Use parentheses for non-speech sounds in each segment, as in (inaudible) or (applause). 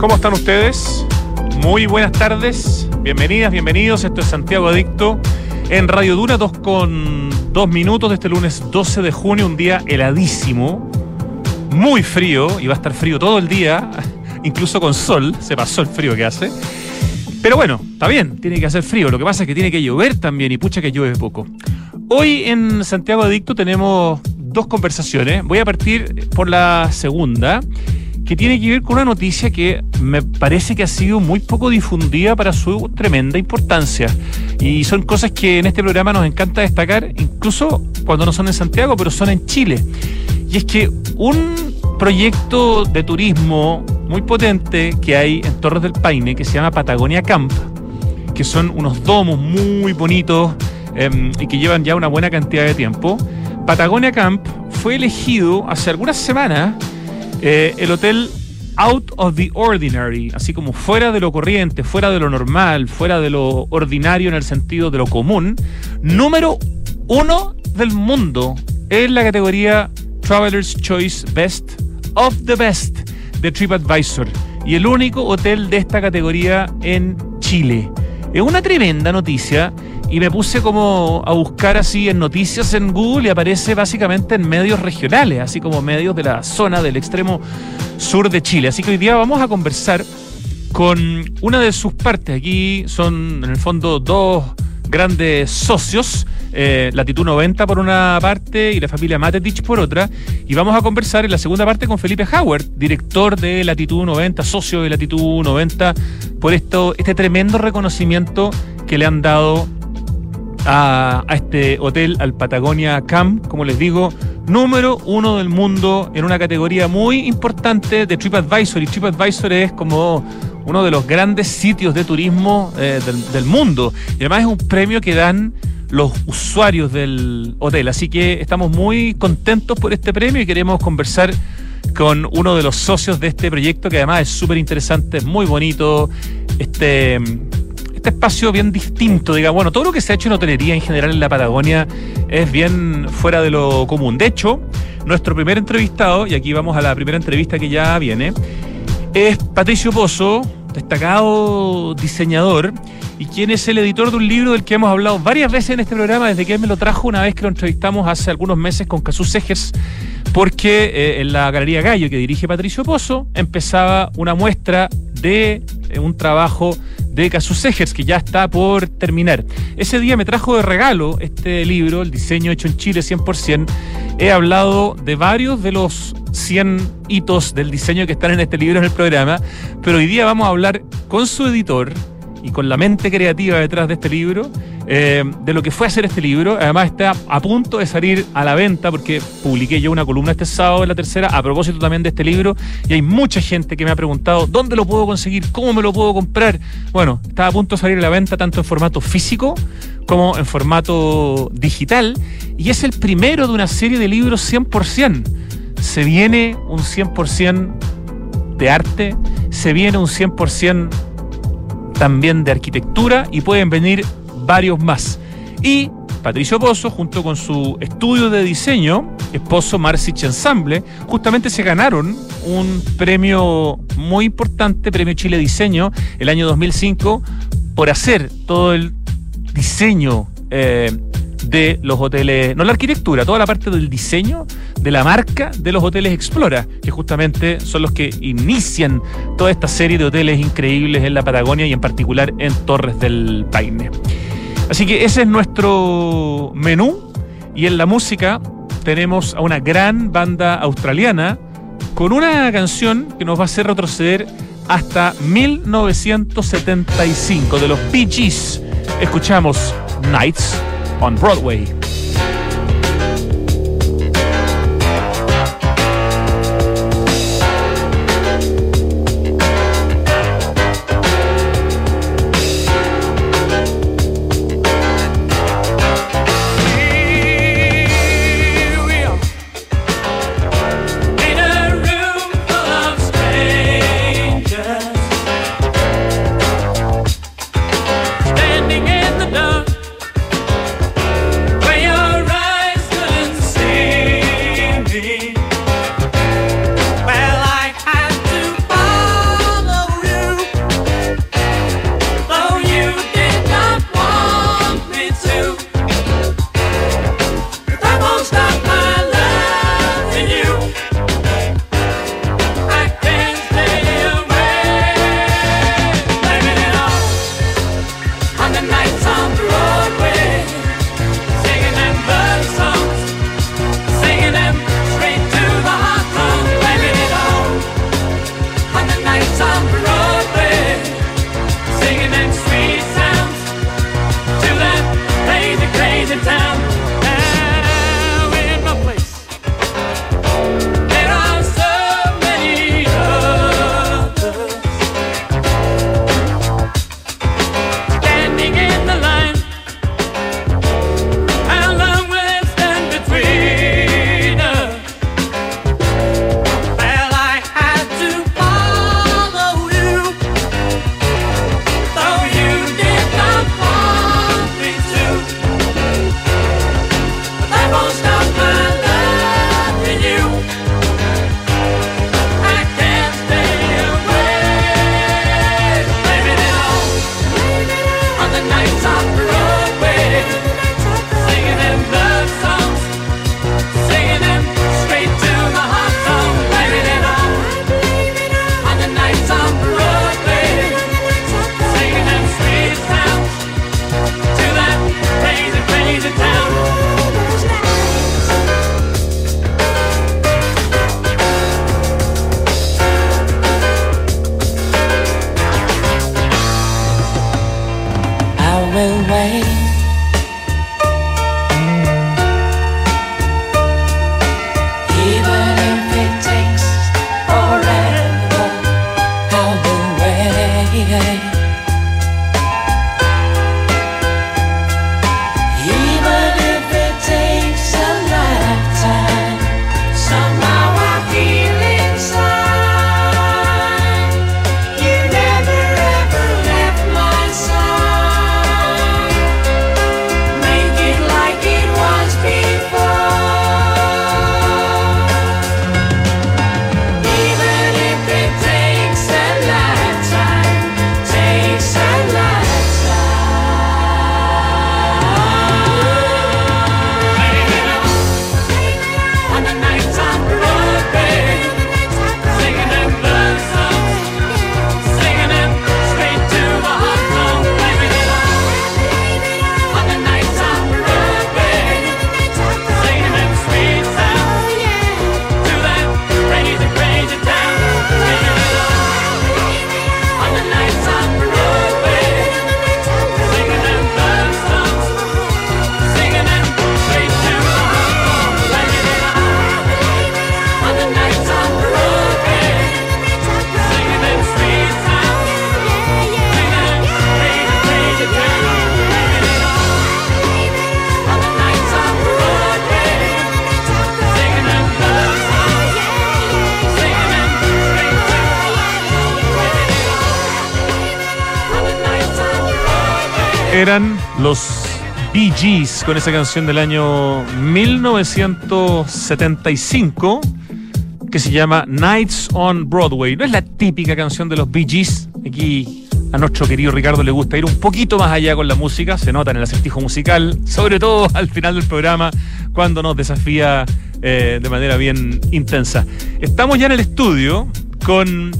¿Cómo están ustedes? Muy buenas tardes, bienvenidas, bienvenidos. Esto es Santiago Adicto en Radio Dura, 2 con 2 minutos de este lunes 12 de junio, un día heladísimo, muy frío, y va a estar frío todo el día, (laughs) incluso con sol, se pasó el frío que hace. Pero bueno, está bien, tiene que hacer frío. Lo que pasa es que tiene que llover también y pucha que llueve poco. Hoy en Santiago Adicto tenemos dos conversaciones. Voy a partir por la segunda que tiene que ver con una noticia que me parece que ha sido muy poco difundida para su tremenda importancia. Y son cosas que en este programa nos encanta destacar, incluso cuando no son en Santiago, pero son en Chile. Y es que un proyecto de turismo muy potente que hay en Torres del Paine, que se llama Patagonia Camp, que son unos domos muy bonitos em, y que llevan ya una buena cantidad de tiempo. Patagonia Camp fue elegido hace algunas semanas eh, el hotel Out of the Ordinary, así como fuera de lo corriente, fuera de lo normal, fuera de lo ordinario en el sentido de lo común, número uno del mundo en la categoría Traveler's Choice Best of the Best de TripAdvisor y el único hotel de esta categoría en Chile. Es una tremenda noticia y me puse como a buscar así en noticias en Google y aparece básicamente en medios regionales, así como medios de la zona del extremo sur de Chile. Así que hoy día vamos a conversar con una de sus partes. Aquí son en el fondo dos grandes socios, eh, Latitud 90 por una parte y la familia Matetich por otra. Y vamos a conversar en la segunda parte con Felipe Howard, director de Latitud 90, socio de Latitud 90, por esto, este tremendo reconocimiento que le han dado a, este hotel, al Patagonia Camp, como les digo, número uno del mundo en una categoría muy importante de TripAdvisor. Y TripAdvisor es como uno de los grandes sitios de turismo eh, del, mundo. Y además es un premio que dan los usuarios del hotel. Así que estamos muy contentos por este premio y queremos conversar con uno de los socios de este proyecto que además es súper interesante, es muy bonito. Este este espacio bien distinto, diga, bueno, todo lo que se ha hecho en hotelería en general en la Patagonia es bien fuera de lo común. De hecho, nuestro primer entrevistado, y aquí vamos a la primera entrevista que ya viene, es Patricio Pozo, destacado diseñador, y quien es el editor de un libro del que hemos hablado varias veces en este programa, desde que él me lo trajo una vez que lo entrevistamos hace algunos meses con Casus Ejes, porque eh, en la Galería Gallo que dirige Patricio Pozo empezaba una muestra de eh, un trabajo de Casus que ya está por terminar. Ese día me trajo de regalo este libro, El diseño hecho en Chile 100%. He hablado de varios de los 100 hitos del diseño que están en este libro en el programa, pero hoy día vamos a hablar con su editor, y con la mente creativa detrás de este libro, eh, de lo que fue hacer este libro. Además está a punto de salir a la venta porque publiqué yo una columna este sábado en la tercera a propósito también de este libro y hay mucha gente que me ha preguntado dónde lo puedo conseguir, cómo me lo puedo comprar. Bueno, está a punto de salir a la venta tanto en formato físico como en formato digital y es el primero de una serie de libros 100%. Se viene un 100% de arte, se viene un 100% también de arquitectura y pueden venir varios más. Y Patricio Pozo, junto con su estudio de diseño, esposo Marcich Ensemble, justamente se ganaron un premio muy importante, Premio Chile Diseño, el año 2005, por hacer todo el diseño eh, de los hoteles, no la arquitectura, toda la parte del diseño de la marca de los hoteles Explora, que justamente son los que inician toda esta serie de hoteles increíbles en la Patagonia y en particular en Torres del Paine. Así que ese es nuestro menú y en la música tenemos a una gran banda australiana con una canción que nos va a hacer retroceder hasta 1975 de los Bee Escuchamos Nights on Broadway. Con esa canción del año 1975 que se llama Nights on Broadway. No es la típica canción de los Bee Gees. Aquí a nuestro querido Ricardo le gusta ir un poquito más allá con la música, se nota en el acertijo musical, sobre todo al final del programa, cuando nos desafía eh, de manera bien intensa. Estamos ya en el estudio con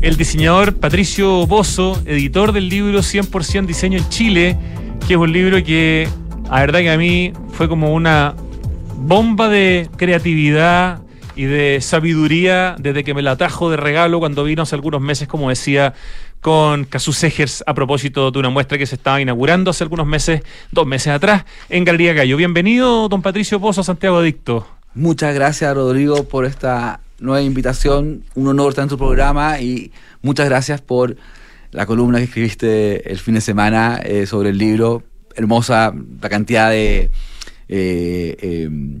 el diseñador Patricio Bozo, editor del libro 100% Diseño en Chile, que es un libro que, la verdad que a mí fue como una bomba de creatividad y de sabiduría desde que me la trajo de regalo cuando vino hace algunos meses, como decía, con Casus Egers a propósito de una muestra que se estaba inaugurando hace algunos meses, dos meses atrás, en Galería Gallo. Bienvenido, don Patricio Pozo, Santiago Adicto. Muchas gracias, Rodrigo, por esta nueva invitación. Un honor estar en tu programa y muchas gracias por la columna que escribiste el fin de semana eh, sobre el libro. Hermosa la cantidad de eh, em,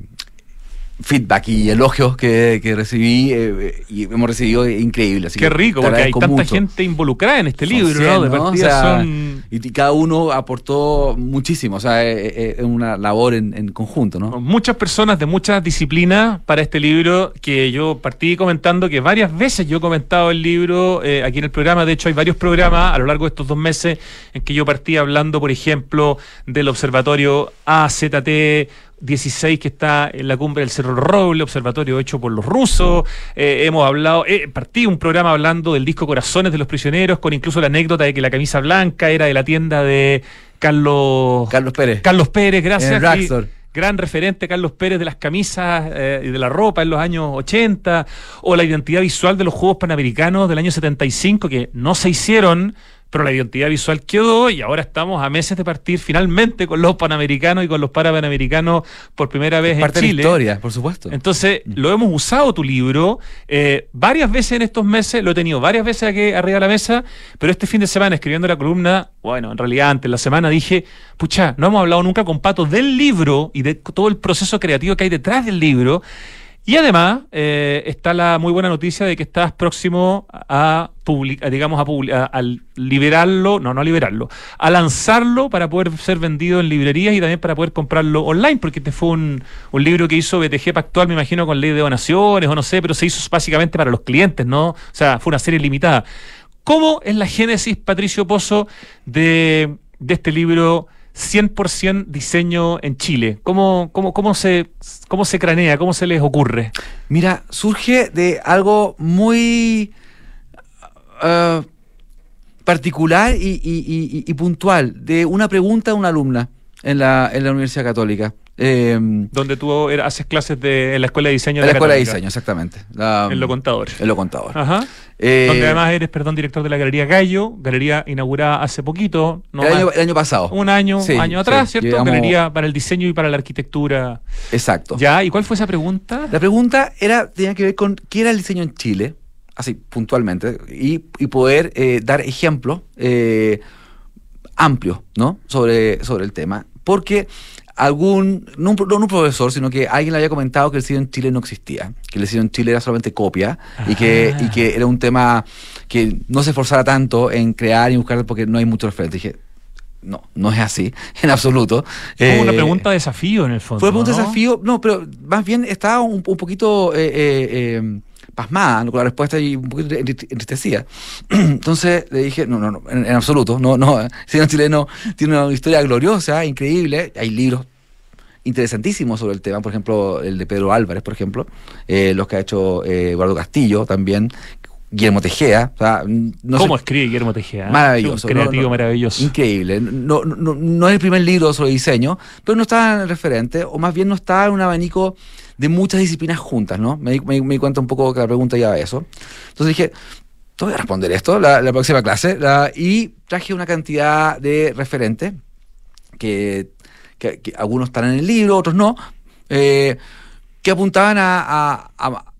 feedback y elogios que, recibí eh, y hemos recibido increíble. Qué rico, porque hay tanta gente involucrada en este libro, ¿no? De y, cada uno aportó muchísimo, o sea, es, una labor en, conjunto, ¿no? Muchas personas de muchas disciplinas para este libro que yo partí comentando que varias veces yo he comentado el libro eh, aquí en el programa, de hecho hay varios programas a lo largo de estos dos meses en que yo partí hablando, por ejemplo, del observatorio AZT 16 que está en la cumbre del Cerro Roble, observatorio hecho por los rusos. Eh, hemos hablado, eh, partí un programa hablando del disco Corazones de los Prisioneros, con incluso la anécdota de que la camisa blanca era de la tienda de Carlos, Carlos Pérez. Carlos Pérez, gracias. gran referente Carlos Pérez de las camisas eh, y de la ropa en los años 80, o la identidad visual de los Juegos Panamericanos del año 75, que no se hicieron pero la identidad visual quedó y ahora estamos a meses de partir finalmente con los panamericanos y con los parapanamericanos por primera vez en Chile. De historia, por supuesto. Entonces, mm. lo hemos usado tu libro eh, varias veces en estos meses, lo he tenido varias veces aquí arriba de la mesa, pero este fin de semana escribiendo la columna, bueno, en realidad antes la semana dije, pucha, no hemos hablado nunca con Pato del libro y de todo el proceso creativo que hay detrás del libro. Y además eh, está la muy buena noticia de que estás próximo a publicar, digamos, a, liberarlo, no, no a liberarlo, a lanzarlo para poder ser vendido en librerías y también para poder comprarlo online, porque este fue un, un libro que hizo BTG Pactual, me imagino, con ley de donaciones o no sé, pero se hizo básicamente para los clientes, ¿no? O sea, fue una serie limitada. ¿Cómo es la génesis, Patricio Pozo, de, de este libro? 100% diseño en Chile? ¿Cómo, cómo, cómo, se, ¿Cómo se cranea? ¿Cómo se les ocurre? Mira, surge de algo muy uh, particular y, puntual, de una pregunta de una alumna en la, en la Universidad Católica. Em, Donde tú haces clases de, en la Escuela de Diseño. En la, Escuela de Diseño, exactamente. en Lo Contador. En Lo Contador. Ajá. Eh, Donde además eres, perdón, director de la Galería Gallo, galería inaugurada hace poquito. No el, año, pasado. Un año, año atrás, ¿cierto? Galería para el diseño y para la arquitectura. Exacto. ¿Ya? ¿Y cuál fue esa pregunta? La pregunta era, tenía que ver con qué era el diseño en Chile, así puntualmente, y, poder eh, dar ejemplos eh, amplios, ¿no? Sobre, sobre el tema. Porque algún, no un, profesor, sino que alguien le había comentado que el cine en Chile no existía, que el cine en Chile era solamente copia y que, y que era un tema que no se esforzara tanto en crear y buscar porque no hay mucho referente. Dije, no, no es así, (laughs) en absoluto. Fue una eh, pregunta de desafío en el fondo. Fue una pregunta de desafío, no, pero más bien estaba un, poquito eh, eh, pasmada con la respuesta y un poquito entristecida. (clears throat) Entonces le dije, no, no, no, en, absoluto, no, no, el cine chileno tiene una historia gloriosa, increíble, hay libros interesantísimos sobre el tema, por ejemplo, el de Pedro Álvarez, por ejemplo, eh, los que ha hecho eh, Eduardo Castillo también, Guillermo Tejea. ¿Cómo escribe Guillermo Tejea? Maravilloso. creativo, maravilloso. Increíble. No, no, no, es el primer libro sobre diseño, pero no está en el referente, o más bien no está en un abanico de muchas disciplinas juntas, ¿no? Me, me, me di cuenta un poco que la pregunta ya eso. Entonces dije, te voy a responder esto la, próxima clase, y traje una cantidad de referentes que, que, algunos están en el libro, otros no, eh, que apuntaban a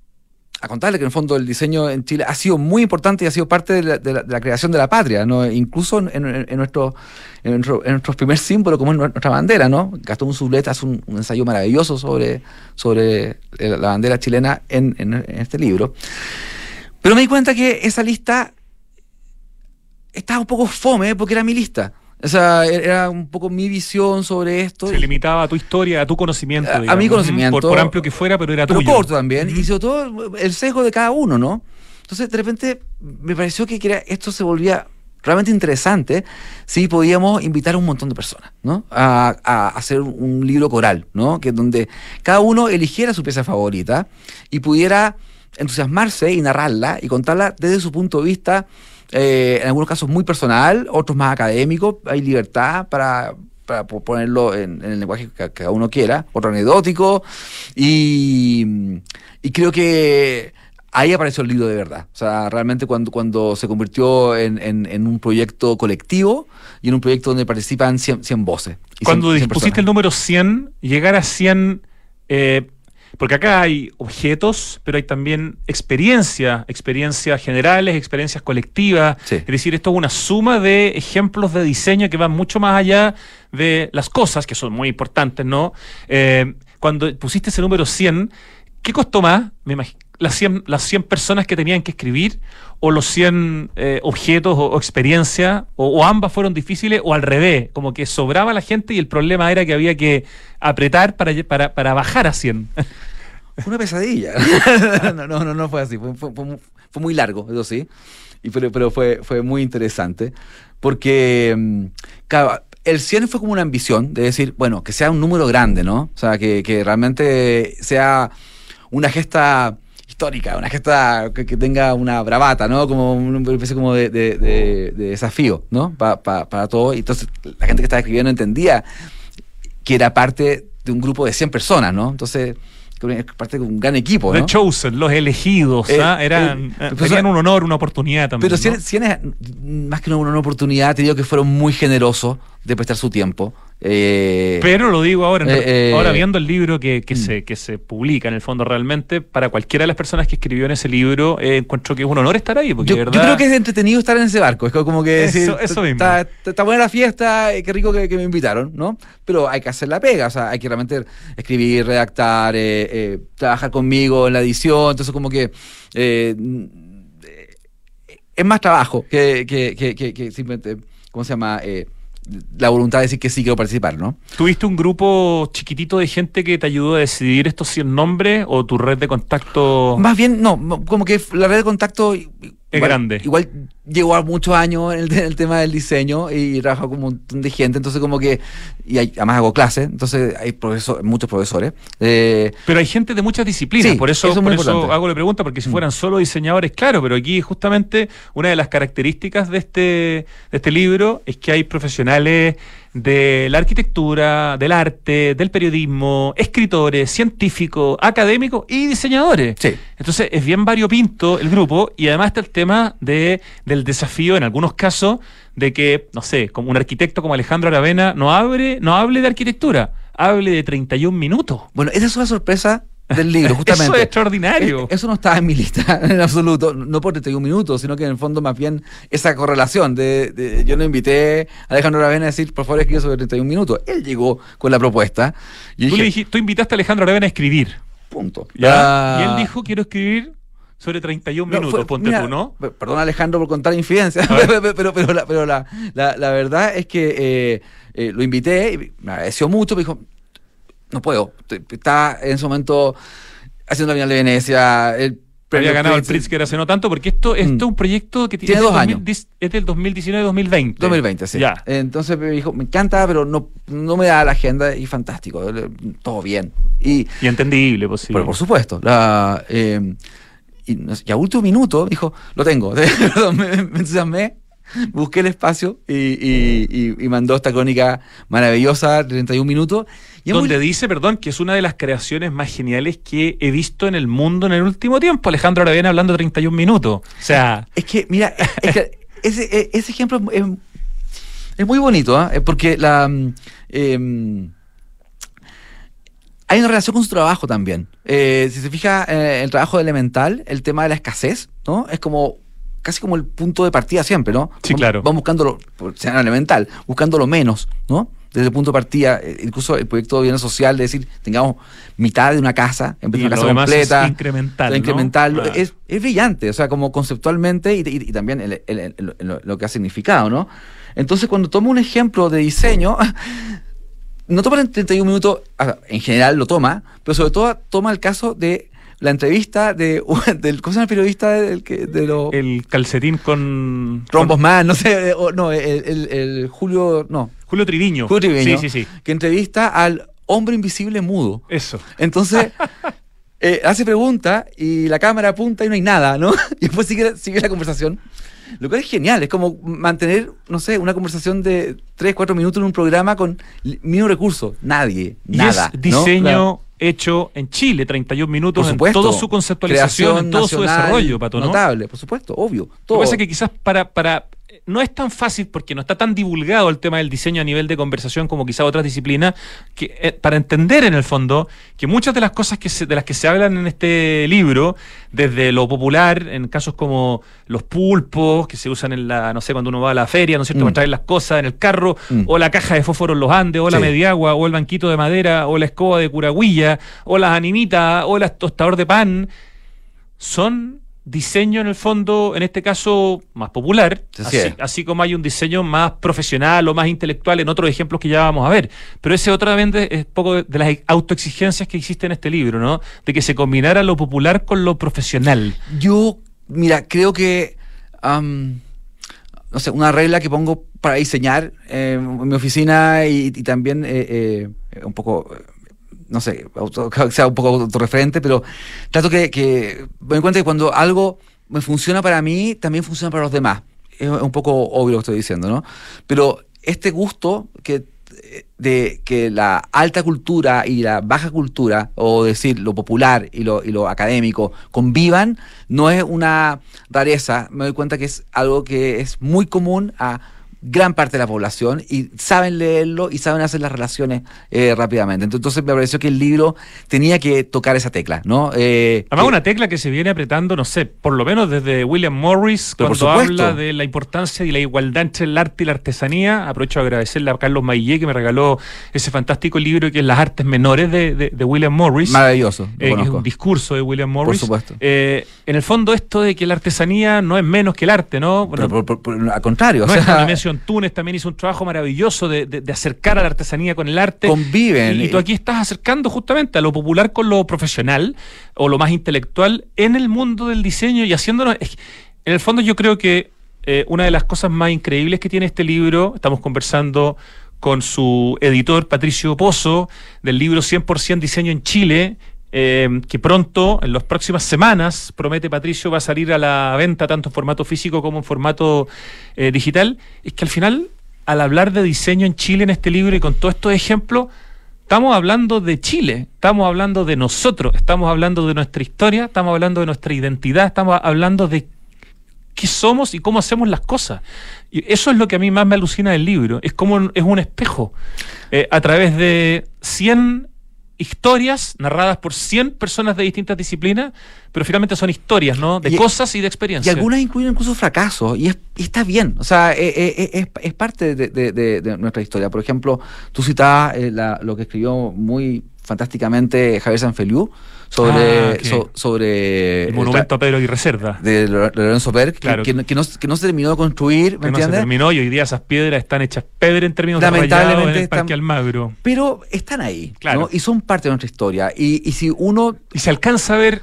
contarle que en el fondo el diseño en Chile ha sido muy importante y ha sido parte de la, creación de la patria, ¿no? Incluso en, nuestro, en, nuestro, primer símbolo, como es nuestra bandera, ¿no? Gastón Sublet hace un, ensayo maravilloso sobre, sobre la bandera chilena en, este libro. Pero me di cuenta que esa lista estaba un poco fome porque era mi lista. O sea, e-, era un poco mi visión sobre esto. Se limitaba a tu historia, a tu conocimiento. A, mi conocimiento. Por, amplio que fuera, pero era pero tuyo. corto también. Y sobre todo el sesgo de cada uno, ¿no? Entonces, de repente, me pareció que esto se volvía realmente interesante si podíamos invitar a un montón de personas, ¿no? A, a, hacer un libro coral, ¿no? Que donde cada uno eligiera su pieza favorita y pudiera entusiasmarse y narrarla y contarla desde su punto de vista, eh, en algunos casos muy personal, otros más académicos, hay libertad para, para ponerlo en, el lenguaje que cada uno quiera, otro anecdótico, y, y creo que ahí apareció el libro de verdad. O sea, realmente cuando, cuando se convirtió en, en, un proyecto colectivo y en un proyecto donde participan 100, 100 voces. Cuando dispusiste el número 100, llegar a 100... Eh, porque acá hay objetos, pero hay también experiencia, experiencias generales, experiencias colectivas. Es decir, esto es una suma de ejemplos de diseño que van mucho más allá de las cosas, que son muy importantes, ¿no? Eh, cuando pusiste ese número 100, ¿qué costó más? Me imagino las 100, las 100 personas que tenían que escribir o los 100 eh, objetos o, experiencias o, ambas fueron difíciles o al revés, como que sobraba la gente y el problema era que había que apretar para, para, para bajar a 100. Fue una pesadilla. (laughs) no, no, no, no fue así, fue, fue, muy largo, eso sí, y, pero, pero fue, fue muy interesante porque mm, el 100 fue como una ambición de decir, bueno, que sea un número grande, ¿no? O sea, que, que realmente sea una gesta histórica, una gesta que, tenga una bravata, ¿no? Como una especie como de, desafío, ¿no? para todo. Y entonces la gente que estaba escribiendo entendía que era parte de un grupo de 100 personas, ¿no? Entonces parte de un gran equipo. The Chosen, los elegidos, eh, ¿ah? eran, eh, tenían un honor, una oportunidad también. Pero si, más que una, una oportunidad, te digo que fueron muy generosos de prestar su tiempo. Eh, Pero lo digo ahora, eh, eh, ahora viendo el libro que, que, mm. se, que se publica en el fondo realmente, para cualquiera de las personas que escribió en ese libro, encuentro que es un honor estar ahí. Porque yo, creo que es entretenido estar en ese barco, es como que eso, mismo. Está, está, buena la fiesta, qué rico que, me invitaron, ¿no? Pero hay que hacer la pega, o sea, hay que realmente escribir, redactar, trabajar conmigo en la edición, entonces como que es más trabajo que, que, que simplemente, ¿cómo se llama? La voluntad de decir que sí quiero participar, ¿no? ¿Tuviste un grupo chiquitito de gente que te ayudó a decidir estos 100 nombres o tu red de contacto? Más bien, no, como que la red de contacto es grande. Igual llegó a muchos años en el, tema del diseño y trabajo con un montón de gente, entonces como que, y además hago clases, entonces hay profesor, muchos profesores. Eh, pero hay gente de muchas disciplinas, por eso, por eso hago la pregunta, porque si mm. fueran solo diseñadores, claro, pero aquí justamente una de las características de este, de este libro es que hay profesionales de la arquitectura, del arte, del periodismo, escritores, científicos, académicos y diseñadores. Sí. Entonces es bien variopinto el grupo y además está el tema de, del desafío en algunos casos de que, no sé, como un arquitecto como Alejandro Aravena no, abre, no hable de arquitectura, hable de 31 minutos. Bueno, esa es una sorpresa del libro, justamente. (laughs) Eso es extraordinario. Eso no estaba en mi lista (laughs) en absoluto, no por 31 minutos, sino que en el fondo más bien esa correlación de, yo no invité a Alejandro Aravena a decir, por favor, escribe sobre 31 minutos. Él llegó con la propuesta. Y tú, tú invitaste a Alejandro Aravena a escribir. Punto. Y él dijo, quiero escribir sobre 31 minutos, ponte tú, ¿no? Perdón Alejandro por contar infidencia, (laughs) pero, pero, la, pero la, la, verdad es que eh, eh, lo invité, y me agradeció mucho, me dijo, no puedo. Está en ese momento haciendo la final de Venecia. El Había ganado el Pritzker hace no tanto, porque esto, esto mm. es un proyecto que tiene, dos años. Es del 2019-2020. 2020, sí. Ya. Entonces me dijo, me encanta, pero no, no me da la agenda y fantástico. Todo bien. Y, y entendible, posible. Pero por supuesto. La, eh, y, a último minuto dijo, lo tengo. (laughs) me, me entusiasmé busqué el espacio y, mandó esta crónica maravillosa, 31 minutos. Donde dice, perdón, que es una de las creaciones más geniales que he visto en el mundo en el último tiempo. Alejandro ahora viene hablando 31 minutos. O sea. (laughs) Es que, mira, (laughs) ese, e, ese, ejemplo es, muy bonito, ¿ah? porque la. Mm, em, hay una relación con su trabajo también. Eh, si se fija eh, el trabajo de elemental, el tema de la escasez, ¿no? Es como casi como el punto de partida siempre, ¿no? Sí, claro. Vamos buscando lo, sea elemental, buscando lo menos, ¿no? Desde el punto de partida, eh, incluso el proyecto de bienestar social, de decir, tengamos mitad de una casa en vez de una casa completa. Es incremental. incremental ah. es, es, brillante, o sea, como conceptualmente y, y, también el, lo que ha significado, ¿no? Entonces, cuando tomo un ejemplo de diseño, (laughs) no toma en 31 minutos, en general lo toma, pero sobre todo toma el caso de la entrevista de, (laughs) del ¿cómo se llama el periodista del que de lo el calcetín con rombos más no sé no el, el, Julio no Julio Triviño Julio Triviño sí, sí, sí. que entrevista al hombre invisible mudo eso entonces (laughs) eh, hace pregunta y la cámara apunta y no hay nada no (laughs) y después sigue, sigue la conversación lo cual es genial, es como mantener, no sé, una conversación de 3, 4 minutos en un programa con mínimo recurso. Nadie, nada. Es diseño hecho en Chile, 31 minutos, en toda su conceptualización, en todo su desarrollo, Pato, ¿no? Notable, por supuesto, obvio. Todo. Lo que pasa es que quizás para, para no es tan fácil porque no está tan divulgado el tema del diseño a nivel de conversación como quizá otras disciplinas, que, eh, para entender en el fondo que muchas de las cosas que de las que se hablan en este libro, desde lo popular, en casos como los pulpos, que se usan en la, no sé, cuando uno va a la feria, ¿no es cierto?, mm. para traer las cosas en el carro, mm. o la caja de fósforo en los Andes, o la mediagua, o el banquito de madera, o la escoba de curagüilla, o las animitas, o el tostador de pan, son diseño en el fondo, en este caso más popular, así, como hay un diseño más profesional o más intelectual en otros ejemplos que ya vamos a ver. Pero ese otra vez es poco de, las autoexigencias que existen en este libro, ¿no? De que se combinara lo popular con lo profesional. Yo, mira, creo que, no sé, una regla que pongo para diseñar eh, en mi oficina y, también eh, eh, un poco no sé, sea un poco autorreferente, pero trato que, que me doy cuenta que cuando algo me funciona para mí, también funciona para los demás. Es un poco obvio lo que estoy diciendo, ¿no? Pero este gusto que de que la alta cultura y la baja cultura, o decir lo popular y lo, y lo académico, convivan, no es una rareza. Me doy cuenta que es algo que es muy común a gran parte de la población y saben leerlo y saben hacer las relaciones eh, rápidamente. Entonces me pareció que el libro tenía que tocar esa tecla, ¿no? Eh, Además, una tecla que se viene apretando, no sé, por lo menos desde William Morris, cuando habla de la importancia y la igualdad entre el arte y la artesanía. Aprovecho a agradecerle a Carlos Maillé que me regaló ese fantástico libro que es Las Artes Menores de, William Morris. Maravilloso. Eh, es un discurso de William Morris. Por supuesto. en el fondo, esto de que la artesanía no es menos que el arte, ¿no? al contrario. No o sea, Túnez también hizo un trabajo maravilloso de, acercar a la artesanía con el arte. Conviven. Y, tú aquí estás acercando justamente a lo popular con lo profesional o lo más intelectual en el mundo del diseño y haciéndolo. En el fondo, yo creo que eh, una de las cosas más increíbles que tiene este libro, estamos conversando con su editor Patricio Pozo, del libro 100% Diseño en Chile, eh, que pronto, en las próximas semanas, promete Patricio, va a salir a la venta tanto en formato físico como en formato eh, digital, es que al final, al hablar de diseño en Chile en este libro y con todos estos ejemplos, estamos hablando de Chile, estamos hablando de nosotros, estamos hablando de nuestra historia, estamos hablando de nuestra identidad, estamos hablando de qué somos y cómo hacemos las cosas. Y eso es lo que a mí más me alucina del libro, es como es un espejo. Eh, a través de 100 historias narradas por 100 personas de distintas disciplinas, pero finalmente son historias, ¿no? De cosas y de experiencias. Y algunas incluyen incluso fracasos, y, está bien, o sea, eh, eh, eh, es, parte de, nuestra historia. Por ejemplo, tú citabas lo que escribió muy fantásticamente Javier Sanfeliu sobre, ah, sobre el monumento a Pedro y Reserva de Lorenzo Berg que, no, se terminó de construir ¿me que no se terminó y hoy día esas piedras están hechas pedra en términos lamentablemente de en el Parque Almagro. Pero están ahí claro. y son parte de nuestra historia. Y, y si uno y se alcanza a ver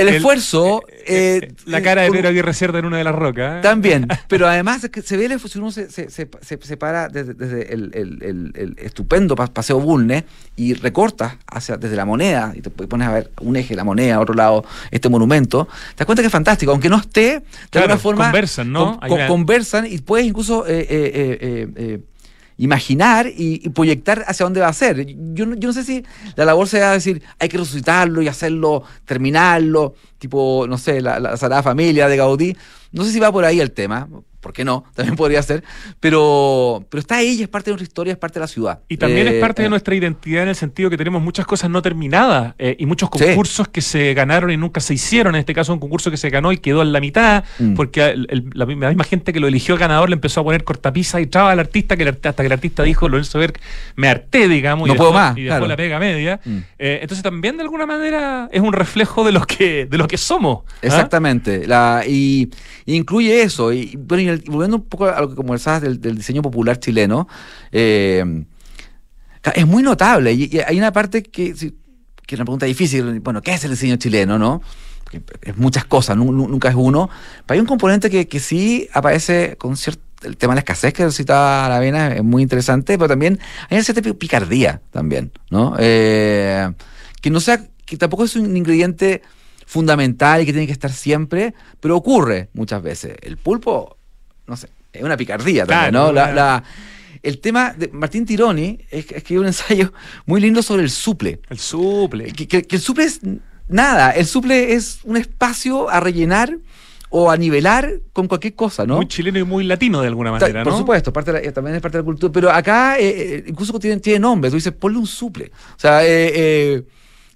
el, esfuerzo. Eh, eh, eh, la cara de Pedro Aguirre Cerda en una de las rocas. También, (laughs) pero además se ve el esfuerzo, uno se, se, se, para desde, el, estupendo paseo Bulne y recorta hacia, desde la moneda y te pones a ver un eje, la moneda, otro lado, este monumento, te das cuenta que es fantástico, aunque no esté, de alguna forma. Conversan, ¿no? conversan y puedes incluso imaginar y, proyectar hacia dónde va a ser. Yo, yo no sé si la labor sea decir, hay que resucitarlo y hacerlo, terminarlo, tipo, no sé, la, la Familia de Gaudí. No sé si va por ahí el tema. ¿Por qué no? (laughs) También podría ser, pero, pero está ahí es parte de nuestra historia, es parte de la ciudad. Y también Eh, es parte de eh, nuestra identidad en el sentido que tenemos muchas cosas no terminadas eh, y muchos Sí. concursos que se ganaron y nunca se hicieron. En este caso, un concurso que se ganó y quedó en la mitad, Mm. porque el- el- la, misma- gente que lo eligió ganador le empezó a poner cortapisa y traba al artista, que el hasta que el artista dijo, Lorenzo Berg, me harté, digamos, No y puedo dejó, más, y dejó claro. la pega media. Mm. Eh, entonces también de alguna manera es un reflejo de lo que, de lo que somos. ¿ah? Exactamente. La, y, y incluye eso. Y, bueno, y el- volviendo un poco a lo que conversabas del, del diseño popular chileno, eh, es muy notable. Y, y hay una parte que, que es una pregunta difícil. Bueno, ¿qué es el diseño chileno, no? Es muchas cosas, nu- nu- nunca es uno. Pero hay un componente que, que sí aparece con cierto. El tema de la escasez que citaba la vena es muy interesante, pero también hay una cierta pi- picardía también, ¿no? Eh, que no sea, que tampoco es un ingrediente fundamental y que tiene que estar siempre, pero ocurre muchas veces. El pulpo, no sé, es una picardía también, Claro, ¿no? La- la- el tema de Martín Tironi es- escribió un ensayo muy lindo sobre el suple. El suple. Que, que- que el suple es nada, el suple es un espacio a rellenar o a nivelar con cualquier cosa, ¿no? Muy chileno y muy latino de alguna manera, Por ¿no? supuesto, parte de la- eh, también es parte de la cultura. Pero acá eh, eh, incluso tiene, tiene nombre. Tú dices, ponle un suple. O sea, eh, eh,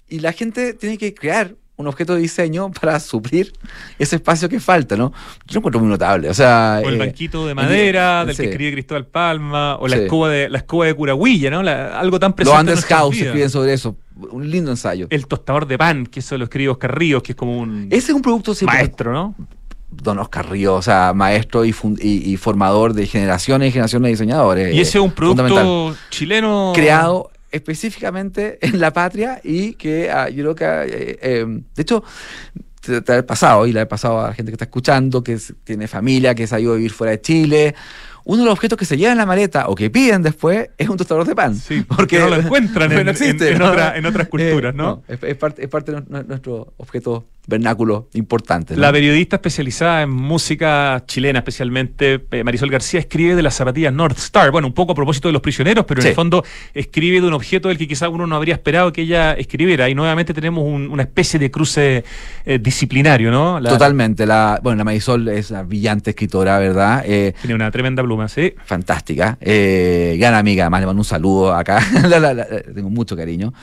y la gente tiene que crear un objeto de diseño (laughs) para suplir ese espacio que falta, ¿no? Yo lo encuentro muy notable. O sea, O el eh, banquito de madera el- del sí. que escribe Cristóbal Palma, o la Sí. escoba de la escoba de Curahuilla, ¿no? La- algo tan los presente. en Anders nuestras House escriben sobre eso. Un lindo ensayo. El tostador de pan, que eso lo escribe Oscar Ríos, que es como un Ese es un producto sí, maestro, ¿no? Don Oscar Ríos, o sea, maestro y, fun- y- y formador de generaciones y generaciones de diseñadores. Y ese es un producto chileno. creado específicamente en la patria y que ah, yo creo que, eh, eh, de hecho, te, te ha pasado y le ha pasado a la gente que está escuchando, que es- tiene familia, que se ha ido a vivir fuera de Chile. Uno de los objetos que se llevan en la maleta o que piden después es un tostador de pan. Sí, (laughs) porque no lo encuentran (laughs) en- no existe, en- en ¿no? otra- en otras (laughs) culturas, ¿no? es, es parte, es parte de nu- nuestro objeto vernáculo importante. ¿no? La periodista especializada en música chilena, especialmente eh, Marisol García, escribe de las zapatillas North Star. Bueno, un poco a propósito de los prisioneros, pero en el fondo escribe de un objeto del que quizá uno no habría esperado que ella escribiera. Y nuevamente tenemos un- una especie de cruce eh, disciplinario, ¿no? La- Totalmente. La, bueno, la Marisol es una brillante escritora, ¿verdad? Eh, Tiene una tremenda pluma, sí. fantástica, eh, gran amiga, además le mando un saludo acá, (laughs) la, la- la- tengo mucho cariño.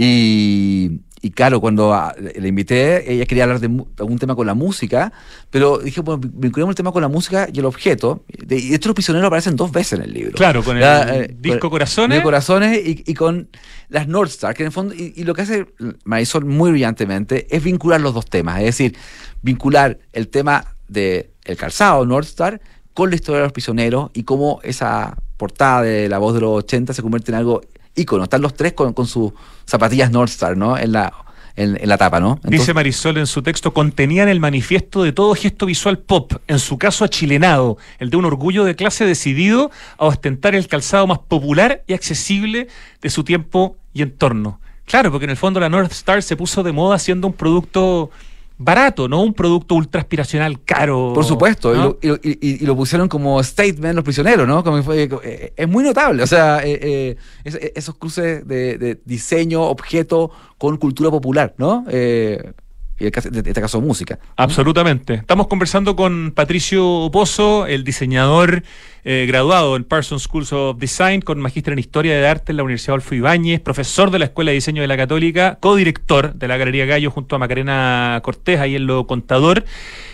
Y, y claro, cuando ah, le invité, ella quería hablar de algún tema con la música, pero dije, bueno, vinculemos el tema con la música y el objeto. De, y los prisioneros aparecen dos veces en el libro. Claro, con el La, eh, disco con- Corazones. de corazones y, y con las North Star, que en el fondo, y, y lo que hace Marisol muy brillantemente es vincular los dos temas, es decir, vincular el tema del el calzado North Star con la historia de los prisioneros y cómo esa portada de la voz de los 80 se convierte en algo ícono. Están los tres con, con sus zapatillas North Star, ¿no? En la, en, la tapa, ¿no? Dice Marisol en su texto, contenían el manifiesto de todo gesto visual pop, en su caso achilenado, el de un orgullo de clase decidido a ostentar el calzado más popular y accesible de su tiempo y entorno. Claro, porque en el fondo la North Star se puso de moda siendo un producto barato, no un producto ultra aspiracional caro. Por supuesto, ¿no? y, lo, y- y- y lo pusieron como statement los prisioneros, ¿no? Como fue, eh, es muy notable, o sea, eh, eh, es- eh, esos cruces de, de diseño, objeto con cultura popular, ¿no? Eh, y en este caso música. Absolutamente. Estamos conversando con Patricio Pozo, el diseñador eh, graduado en Parsons Schools of Design, con magíster en Historia de Arte en la Universidad Adolfo Ibáñez, profesor de la Escuela de Diseño de la Católica, codirector de la Galería Gallo junto a Macarena Cortés, ahí en lo contador,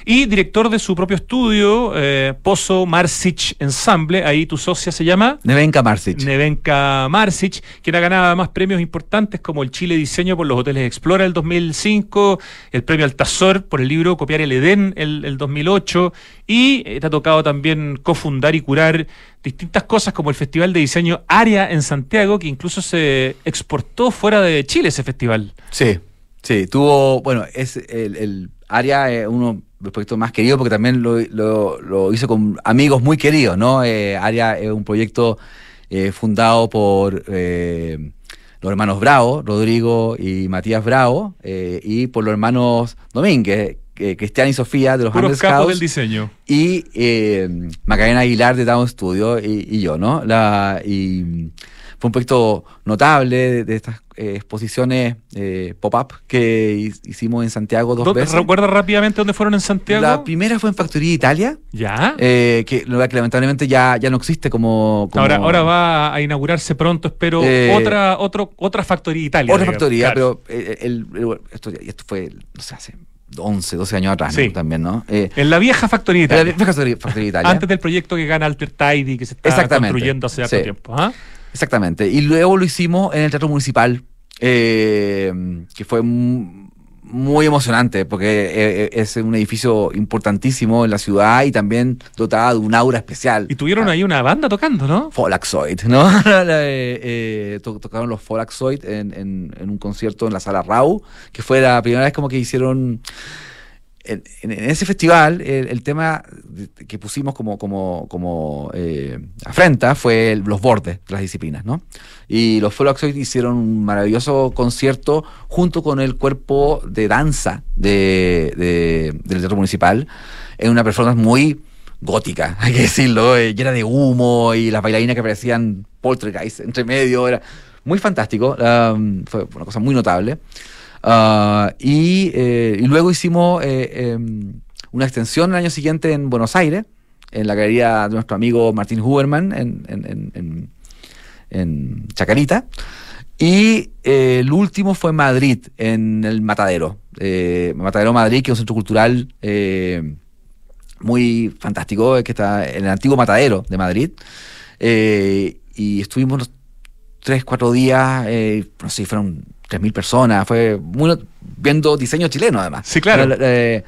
y director de su propio estudio, eh, Pozo Marsic Ensemble, ahí tu socia se llama... Nevenka Marsic. Nevenka Marsic, quien ha ganado además premios importantes como el Chile Diseño por los Hoteles Explora el 2005, el premio Altazor por el libro Copiar el Edén el, el 2008 y eh, te ha tocado también cofundar y curar distintas cosas como el Festival de Diseño Área en Santiago, que incluso se exportó fuera de Chile ese festival. Sí, sí, tuvo, bueno, es el, el área es uno de los proyectos más queridos porque también lo, lo, hice con amigos muy queridos, ¿no? Eh, área es un proyecto eh, fundado por eh, los hermanos Bravo, Rodrigo y Matías Bravo, eh, y por los hermanos Domínguez, eh, Cristian y Sofía de los Puros Scouts del diseño. y eh, Macarena Aguilar de Down Studio y, y yo, ¿no? La, y fue un proyecto notable de, estas eh, exposiciones eh, pop-up que hicimos en Santiago dos veces. ¿Recuerda rápidamente dónde fueron en Santiago? La primera fue en Factoría Italia. ¿Ya? Eh, que, lamentablemente ya, ya no existe como, Ahora, ahora va a inaugurarse pronto, espero, otra, otro, otra Factoría Italia. Otra factoría, pero el, esto, esto fue, no sé, hace 11, 12 años atrás también, ¿no? Eh, en la vieja factoría Italia. En la vieja factoría, Italia. Antes del proyecto que gana Alter Tidy, que se está construyendo hace sí. tiempo. ¿ah? Exactamente. Y luego lo hicimos en el Teatro Municipal, eh, que fue muy emocionante porque eh, eh, es un edificio importantísimo en la ciudad y también dotado de un aura especial. Y tuvieron ahí una banda tocando, ¿no? Folaxoid, ¿no? (laughs) Eh, tocaron los Folaxoid en, en, un concierto en la sala Rau, que fue la primera vez como que hicieron en, ese festival, el, tema que pusimos como, como, como eh, afrenta fue los bordes de las disciplinas, ¿no? Y los Foloxoid hicieron un maravilloso concierto junto con el cuerpo de danza de, del Teatro Municipal, en una performance muy gótica, (laughs) hay que decirlo, eh, llena de humo y las bailarinas que parecían poltergeist entre medio, era muy fantástico, um, fue una cosa muy notable. Eh, y, luego hicimos eh, em, una extensión el año siguiente en Buenos Aires, en la galería de nuestro amigo Martín Huberman, en, Chacarita. Y eh, el último fue en Madrid, en el Matadero. Matadero Madrid, que es un centro cultural muy fantástico, que está en el antiguo Matadero de Madrid. y estuvimos tres, cuatro días, no sé, fueron 3.000 personas, fue muy, viendo diseño chileno además. Sí, claro. Eh,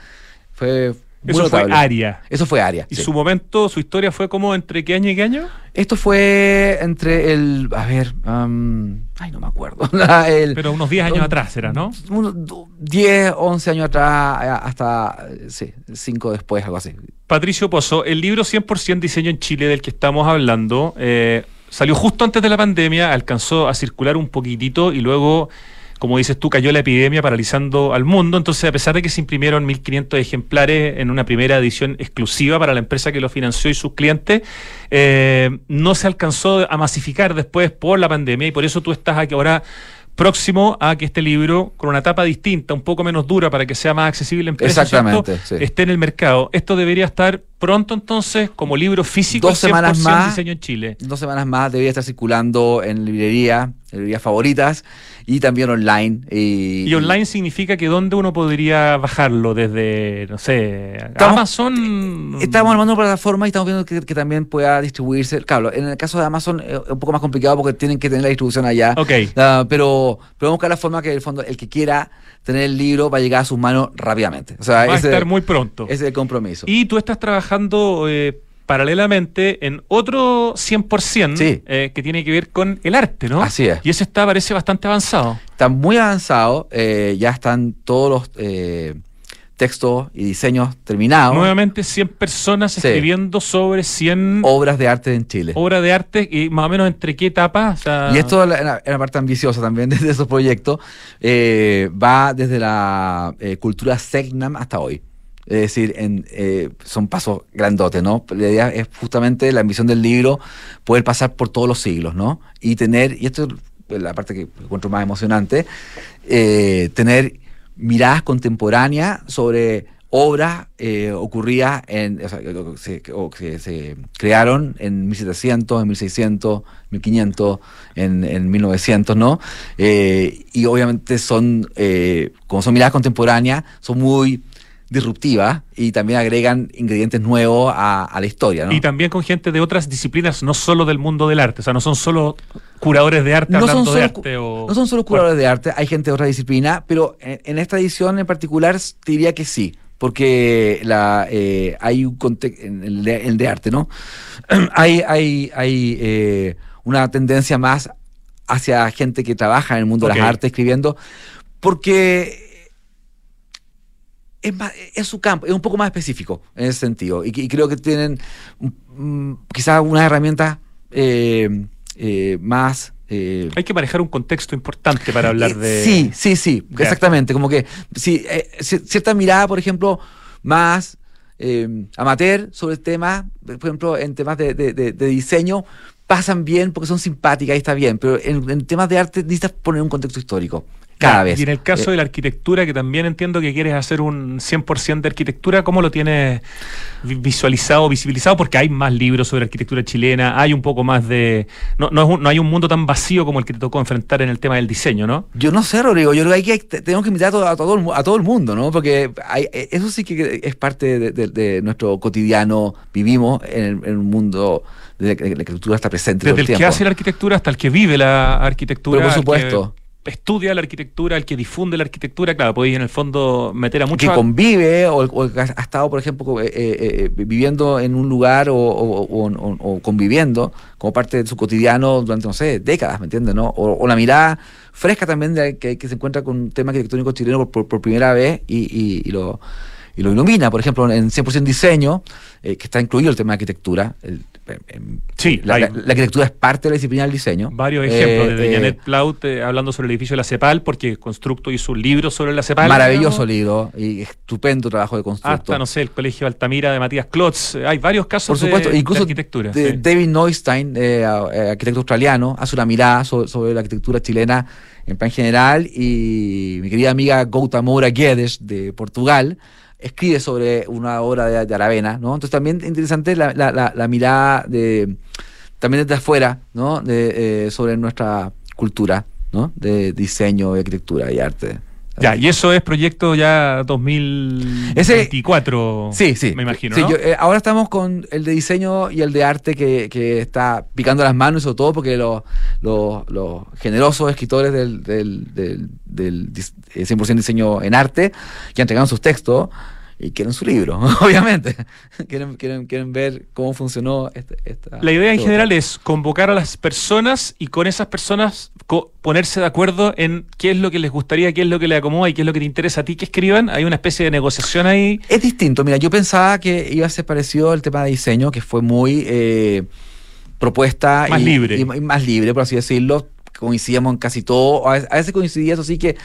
fue Eso fue Aria. Eso fue Aria. ¿Y su momento, su historia fue como entre qué año y qué año? Esto fue entre el. A ver. ay, no me acuerdo. (laughs) Pero unos 10 años atrás era, ¿no? Unos 10, 11 años atrás, eh, hasta. Sí, 5 después, algo así. Patricio Pozo, el libro 100% Diseño en Chile del que estamos hablando. Eh, salió justo antes de la pandemia, alcanzó a circular un poquitito y luego, como dices tú, cayó la epidemia paralizando al mundo. Entonces, a pesar de que se imprimieron 1.500 ejemplares en una primera edición exclusiva para la empresa que lo financió y sus clientes, eh, no se alcanzó a masificar después por la pandemia y por eso tú estás aquí ahora próximo a que este libro, con una tapa distinta, un poco menos dura para que sea más accesible en precio, Exactamente, esté en el mercado. Esto debería estar pronto entonces como libro físico dos semanas más diseño en Chile. Dos semanas más debería estar circulando en librería, en librerías favoritas y también online. Y, online significa que dónde uno podría bajarlo desde, no sé, Amazon. Estamos armando una plataforma y estamos viendo que, también pueda distribuirse. Claro, en el caso de Amazon es un poco más complicado porque tienen que tener la distribución allá. Ok. Ah, pero, pero vamos a buscar la forma que el fondo, el que quiera tener el libro va a llegar a sus manos rápidamente. O sea, va a estar muy pronto. Ese es el compromiso. Y tú estás trabajando eh, paralelamente en otro 100% eh, que tiene que ver con el arte, ¿no? Así es. Y ese está, parece bastante avanzado. Está muy avanzado. Eh, ya están todos los textos y diseños terminados. Nuevamente 100 personas escribiendo sobre 100 obras de arte en Chile. Obras de arte y más o menos entre qué etapas. y esto es la, parte ambiciosa también (laughs) de esos proyectos. Eh, va desde la eh, cultura Segnam hasta hoy. Es decir, en, eh, son pasos grandotes, ¿no? La idea es justamente la ambición del libro, poder pasar por todos los siglos, ¿no? Y tener, y esto es la parte que encuentro más emocionante, tener miradas contemporáneas sobre obras eh, ocurridas en, o que, se, crearon en 1700, en 1600, 1500, en, en 1900, ¿no? Eh, y obviamente son, eh, como son miradas contemporáneas, son muy disruptivas y también agregan ingredientes nuevos a, la historia. ¿no? Y también con gente de otras disciplinas, no solo del mundo del arte, o sea, no son solo curadores de arte no son solo, No son solo curadores de arte, hay gente de otra disciplina, pero en, esta edición en particular te diría que sí, porque la, eh, hay un contexto, en el, de arte, ¿no? (clears throat) hay hay, hay eh, una tendencia más hacia gente que trabaja en el mundo de las artes escribiendo, porque es, su campo, es un poco más específico en ese sentido. Y, creo que tienen mm, quizás una herramienta eh, eh, más. Eh, Hay que manejar un contexto importante para hablar de. Sí, sí, sí, exactamente. Como que sí, cierta mirada, por ejemplo, más amateur sobre el tema, por ejemplo, en temas de, diseño, pasan bien porque son simpáticas y está bien, pero en, en temas de arte necesitas poner un contexto histórico cada vez. Y en el caso Eh, de la arquitectura, que también entiendo que quieres hacer un 100% de arquitectura, ¿cómo lo tienes vi- visualizado, visibilizado? Porque hay más libros sobre arquitectura chilena, hay un poco más de... No, no, es un- no hay un mundo tan vacío como el que te tocó enfrentar en el tema del diseño, ¿no? Yo no sé, Rodrigo. Yo creo que, hay que te- tenemos que invitar a todo, a todo, a todo el mundo, ¿no? Porque hay- eh, eso sí que es parte de, de- de nuestro cotidiano. Vivimos en, el- en un mundo de que la arquitectura está presente Desde todo el el que hace la arquitectura hasta el que vive la arquitectura. Pero por que supuesto. Estudia la arquitectura, el que difunde la arquitectura, claro, podéis en el fondo meter a que muchos... convive o, o que ha estado, por ejemplo, eh, eh, eh, viviendo en un lugar o, o- o- o- o conviviendo como parte de su cotidiano durante, no sé, décadas, ¿me entiendes? ¿no? O, o la mirada fresca también de que, que se encuentra con un tema arquitectónico chileno por, por- por primera vez y, y- y lo, y lo ilumina. Por ejemplo, en 100% diseño, eh, que está incluido el tema de arquitectura. el- em, Sí, la, la- la arquitectura es parte de la disciplina del diseño. Varios ejemplos, Eh, desde eh, Janet Plaut eh, hablando sobre el edificio de la CEPAL, porque Constructo hizo un libro sobre la CEPAL. Maravilloso digamos, libro y estupendo trabajo de constructo. Hasta, no sé, el Colegio Altamira de Matías Klotz. Eh, Hay varios casos Por supuesto, de, de incluso arquitectura. de- sí. David Neustein, eh, eh, arquitecto australiano, hace una mirada so- sobre la arquitectura chilena en plan general y mi querida amiga Gouta Moura Guedes de Portugal escribe sobre una obra de, de Aravena, ¿no? Entonces también interesante la, la- la- mirada de también desde afuera, ¿no? De, eh, sobre nuestra cultura, ¿no? De diseño, arquitectura y arte. Ya, y eso es proyecto ya 2024. Sí, sí. Me imagino, Sí, ¿no? yo, eh, ahora estamos con el de diseño y el de arte que, que está picando las manos, sobre todo porque los, los, los generosos escritores del, del, del, del dis- eh, 100% diseño en arte ya entregaron sus textos y quieren su libro, (laughs) obviamente. quieren, quieren, quieren ver cómo funcionó este- esta. La idea en general es convocar a las personas y con esas personas co- ponerse de acuerdo en qué es lo que les gustaría, qué es lo que les acomoda y qué es lo que te interesa a ti que escriban. Hay una especie de negociación ahí. Es distinto, mira, yo pensaba que iba a ser parecido al tema de diseño, que fue muy eh, propuesta Más y, libre. y- y más libre, por así decirlo. Coincidíamos en casi todo. A veces, coincidía, eso sí, que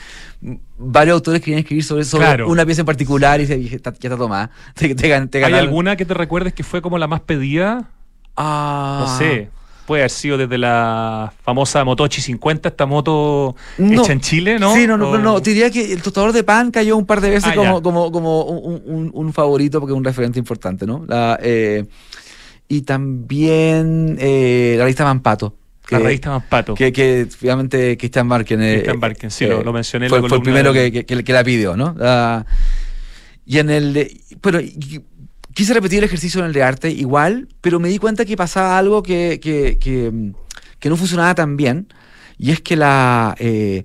varios autores querían escribir sobre, sobre Claro. una pieza en particular y se, dije, "Ta- ya está tomada. (laughs) Te, te gan- te ¿Hay ganaron". alguna que te recuerdes que fue como la más pedida? Ah, No sé. Puede haber sido desde la famosa Motochi 50, esta moto No. hecha en Chile, ¿no? Sí, no, no, O- no, no, te diría que el tostador de pan cayó un par de veces Ah, como, ya. como, como un, un- un favorito porque es un referente importante, ¿no? La, eh, y también eh, la revista Mampato. La que- revista más pato. Que, que finalmente Christian Barken. eh, Christian Barken, sí, lo- lo mencioné en la Fue, fue el primero que, la pidió, ¿no? Y en el. de- Bueno, y- quise repetir el ejercicio en el de arte igual, pero me di cuenta que pasaba algo que, que, que, que no funcionaba tan bien. Y es que la. eh,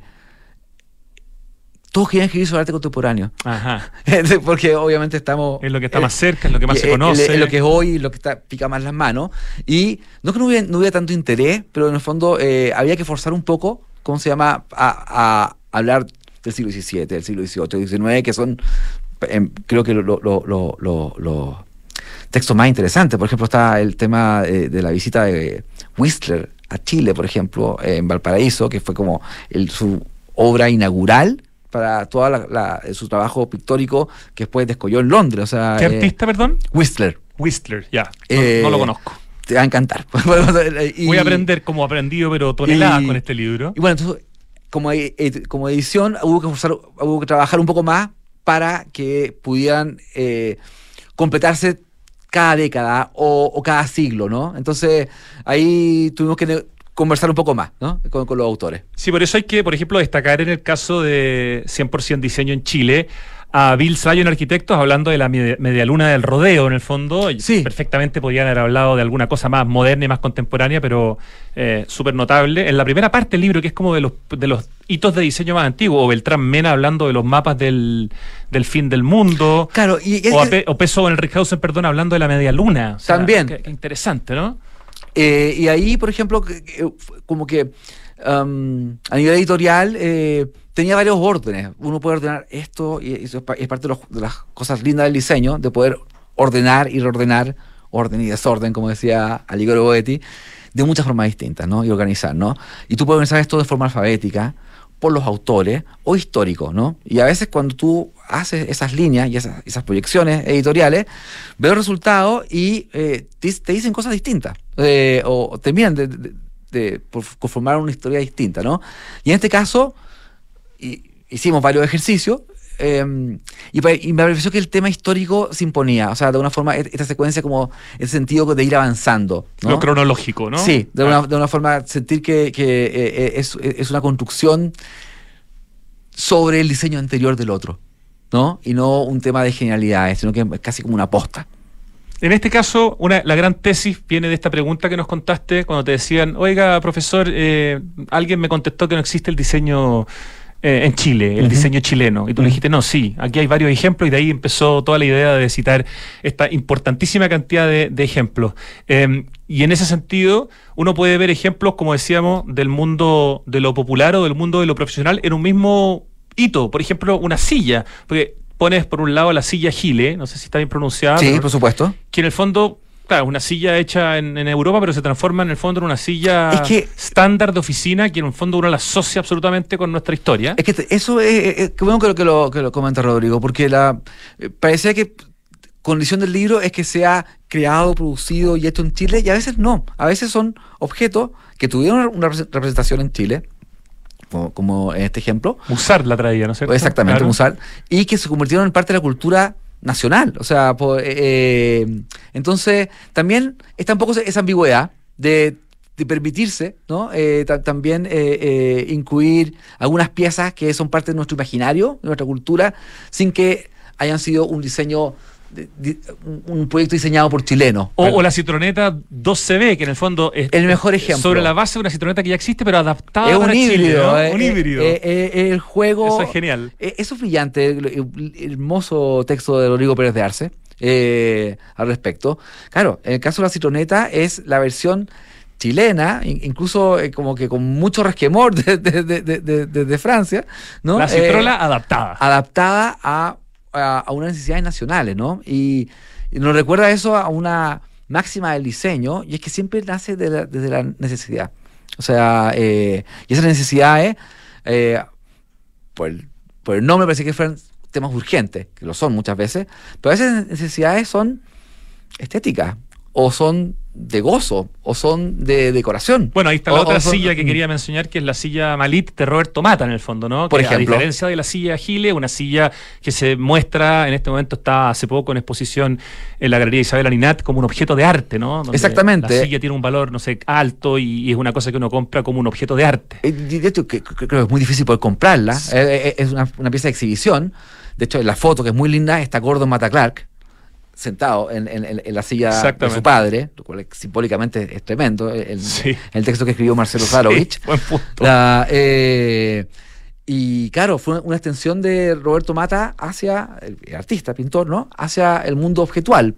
todos querían escribir sobre arte contemporáneo. Ajá. (laughs) Porque obviamente estamos. Es lo que está eh, más cerca, es lo que más se conoce. Es, lo que es hoy, lo que está, pica más las manos. Y no es que no hubiera, no hubiera tanto interés, pero en el fondo eh, había que forzar un poco, ¿cómo se llama?, a, a hablar del siglo XVII, del siglo XVIII, XIX, que son, em, creo que los lo, lo, lo- lo- los textos más interesantes. Por ejemplo, está el tema eh, de la visita de Whistler a Chile, por ejemplo, en Valparaíso, que fue como el- su obra inaugural para todo su trabajo pictórico que después descolló en Londres. O sea, ¿Qué eh, artista, perdón? Whistler. Whistler, ya. No, Eh, no lo conozco. Te va a encantar. Y- (laughs) Voy a aprender como aprendido, pero toneladas y- con este libro. Y bueno, entonces, como, ed- como edición, hubo que, forzar- hubo que trabajar un poco más para que pudieran eh, completarse cada década o, o cada siglo, ¿no? Entonces, ahí tuvimos que conversar un poco más, ¿no? Con, con los autores. Sí, por eso hay que, por ejemplo, destacar en el caso de 100% diseño en Chile a Bill Sayon Arquitectos hablando de la media, medialuna del rodeo en el fondo. Sí. Perfectamente podían haber hablado de alguna cosa más moderna y más contemporánea, pero eh, súper notable. En la primera parte del libro, que es como de los, de los hitos de diseño más antiguos, o Beltrán Mena hablando de los mapas del, del fin del mundo. Claro, y es O, a que- Pe- o Peso en el Richhausen, perdón, hablando de la media luna. También. Qué, qué interesante, ¿no? Eh, y ahí, por ejemplo, que- como que a nivel editorial eh, tenía varios órdenes. Uno puede ordenar esto y eso es, pa- es parte de, los- de las cosas lindas del diseño, de poder ordenar y reordenar, orden y desorden, como decía Aligoro Boetti, de muchas formas distintas, ¿no? Y organizar, ¿no? Y tú puedes organizar esto de forma alfabética, por los autores o histórico, ¿no? Y a veces cuando tú haces esas líneas y esas, proyecciones editoriales, ves los resultados y eh, te dicen cosas distintas. Eh, o temían de, de- de por- conformar una historia distinta, ¿no? Y en este caso, hi- hicimos varios ejercicios. eh, y, me pareció que el tema histórico se imponía, o sea, de una forma, et- esta secuencia como el sentido de ir avanzando. ¿no? Lo cronológico, ¿no? Sí, de una, de una forma sentir que, que, eh, eh, es, es una construcción sobre el diseño anterior del otro, ¿no? Y no un tema de genialidades, sino que es casi como una aposta. En este caso, una, la gran tesis viene de esta pregunta que nos contaste cuando te decían, oiga, profesor, eh, alguien me contestó que no existe el diseño eh, en Chile, el diseño chileno. Y tú le dijiste, no, sí, aquí hay varios ejemplos y de ahí empezó toda la idea de citar esta importantísima cantidad de, de ejemplos. Eh, y en ese sentido, uno puede ver ejemplos, como decíamos, del mundo de lo popular o del mundo de lo profesional en un mismo hito. Por ejemplo, una silla. Porque pones por un lado la silla Gile, no sé si está bien pronunciada. sí, pero- por supuesto. que en el fondo, claro, es una silla hecha en, en Europa, pero se transforma en el fondo en una silla que- estándar de oficina que en el fondo uno la asocia absolutamente con nuestra historia. Es que eso es, bueno que lo, que lo, que lo comenta Rodrigo, porque la eh, parecía que condición del libro es que sea creado, producido y hecho en Chile, y a veces no. A veces son objetos que tuvieron una repre- representación en Chile, como, como en este ejemplo, Musar la traía, ¿no es cierto? Exactamente, Claro. Y que se convirtieron en parte de la cultura nacional. O sea, por- eh, eh, entonces también está un poco esa- ambigüedad de, de permitirse, ¿no? Eh, ta- también eh, incluir algunas piezas que son parte de nuestro imaginario, de nuestra cultura, sin que hayan sido un diseño, un, proyecto diseñado por chilenos. O, o la citroneta 2CB, que en el fondo es El mejor ejemplo. sobre la base de una citroneta que ya existe, pero adaptada es un para Chile, híbrido, ¿no? eh, un eh, híbrido. eh, eh, el juego. Eso es genial. Eh, Eso es brillante, el, el- el hermoso texto de Rodrigo Pérez de Arce eh, al respecto. Claro, en el caso de la citroneta es la versión chilena, in- incluso eh, como que con mucho resquemor (laughs) de, de- Francia, ¿no? la Eh, citrola adaptada. adaptada a, a, a unas necesidades nacionales, ¿no? Y, nos recuerda eso a una máxima del diseño, y es que siempre nace de la- desde la necesidad. O sea, eh, y esas necesidades, eh, por, el, por el nombre parece que fueran temas urgentes, que lo son muchas veces, pero veces necesidades son estéticas, o son de gozo, o son de decoración. Bueno, ahí está la O- otra o son- silla que quería mencionar, que es la silla Malit de Roberto Mata, en el fondo, ¿no? Por Que, ejemplo. A diferencia de la silla Gile, una silla que se muestra, en este momento está hace poco en exposición en la Galería Isabel Aninat como un objeto de arte, ¿no? Donde Exactamente. La silla tiene un valor, no sé, alto y, y es una cosa que uno compra como un objeto de arte. Eh, De hecho, que- creo que es muy difícil poder comprarla. Eh, eh, es una, una pieza de exhibición. De hecho, en la foto, que es muy linda, está Gordon Mata Clark sentado en, en- la silla de su padre, lo cual simbólicamente es tremendo. El, Sí. el texto que escribió Marcelo Zarovich. Sí, (laughs) buen punto. La, eh, y claro, fue una extensión de Roberto Mata hacia, el artista, pintor, ¿no? Hacia el mundo objetual.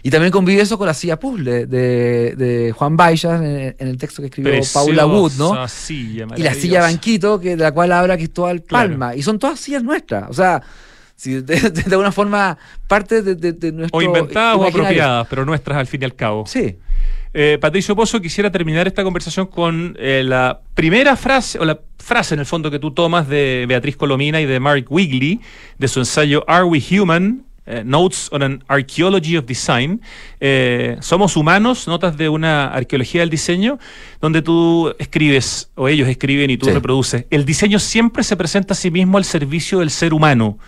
Y también convive eso con la silla puzzle de, de Juan Baixas en, en el texto que escribió Paula Wood, ¿no? Silla, Y la silla banquito, que, de la cual habla Cristóbal Claro. Palma. Y son todas sillas nuestras. O sea, si (laughs) de, alguna forma parte de, de- de nuestro. O inventadas o apropiadas, pero nuestras al fin y al cabo. Sí. Eh, Patricio Pozo, quisiera terminar esta conversación con eh, la primera frase, o la frase en el fondo que tú tomas de Beatriz Colomina y de Mark Wigley, de su ensayo Are We Human? Eh, Notes on an Archaeology of Design. Eh, Somos humanos, notas de una arqueología del diseño, donde tú escribes, o ellos escriben y tú Sí. reproduces. El diseño siempre se presenta a sí mismo al servicio del ser humano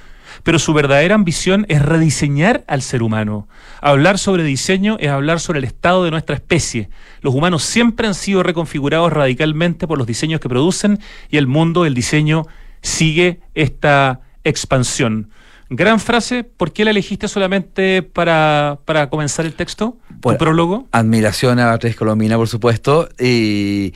pero su verdadera ambición es rediseñar al ser humano. Hablar sobre diseño es hablar sobre el estado de nuestra especie. Los humanos siempre han sido reconfigurados radicalmente por los diseños que producen y el mundo del diseño sigue esta expansión. Gran frase, ¿por qué la elegiste solamente para, para comenzar el texto? ¿Tu Bueno, prólogo? Admiración a Beatriz Colomina, por supuesto. Y,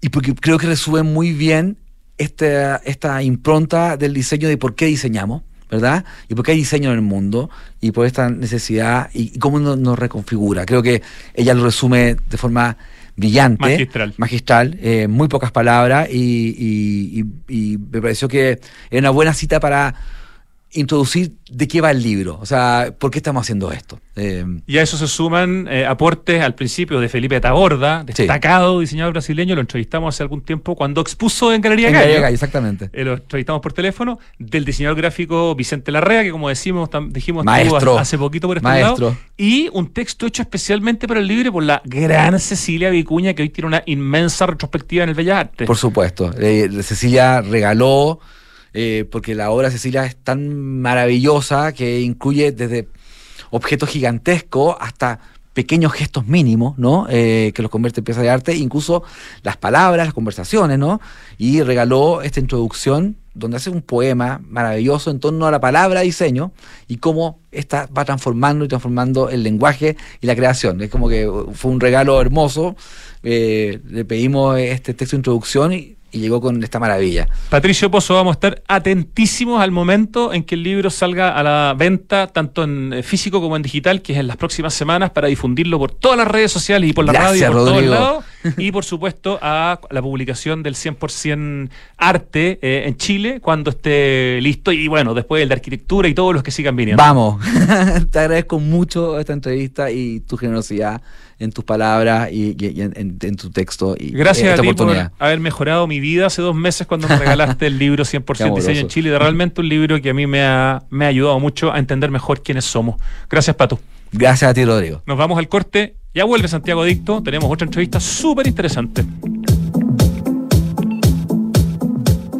y porque creo que resume muy bien esta, esta impronta del diseño de por qué diseñamos, ¿verdad? Y por qué hay diseño en el mundo y por esta necesidad y, y cómo nos, nos reconfigura. Creo que ella lo resume de forma brillante. Magistral. Magistral, eh, muy pocas palabras y, y- y- y me pareció que era una buena cita para introducir de qué va el libro, o sea, por qué estamos haciendo esto. Eh, y a eso se suman eh, aportes al principio de Felipe Taborda, destacado diseñador brasileño, lo entrevistamos hace algún tiempo cuando expuso en Galería en Galería exactamente. Eh, lo entrevistamos por teléfono, del diseñador gráfico Vicente Larrea, que como decimos, dijimos maestro, hace poquito por este maestro. y un texto hecho especialmente para el libro por la gran Cecilia Vicuña, que hoy tiene una inmensa retrospectiva en el Bellas Artes. Por supuesto, Cecilia regaló eh, porque la obra Cecilia es tan maravillosa que incluye desde objetos gigantescos hasta pequeños gestos mínimos, ¿no? Eh, que los convierte en piezas de arte, incluso las palabras, las conversaciones, ¿no? Y regaló esta introducción donde hace un poema maravilloso en torno a la palabra diseño y cómo esta va transformando y transformando el lenguaje y la creación. Es como que fue un regalo hermoso. Eh, le pedimos este texto de introducción y y llegó con esta maravilla. Patricio Pozo, vamos a estar atentísimos al momento en que el libro salga a la venta, tanto en eh, físico como en digital, que es en las próximas semanas, para difundirlo por todas las redes sociales y por la radio, por todos lados. Y por supuesto a la publicación del 100% arte eh, en Chile cuando esté listo. Y bueno, después el de arquitectura y todos los que sigan viniendo. Vamos, (laughs) te agradezco mucho esta entrevista y tu generosidad en tus palabras y, en, tu texto. Y Gracias a ti por haber mejorado mi vida hace dos meses cuando me regalaste el libro (laughs) 100% Diseño en Chile. Realmente un libro que a mí me ha, me ha ayudado mucho a entender mejor quiénes somos. Gracias, Pato. Gracias a ti, Rodrigo. Nos vamos al corte. Ya vuelve Santiago Dicto. Tenemos otra entrevista súper interesante.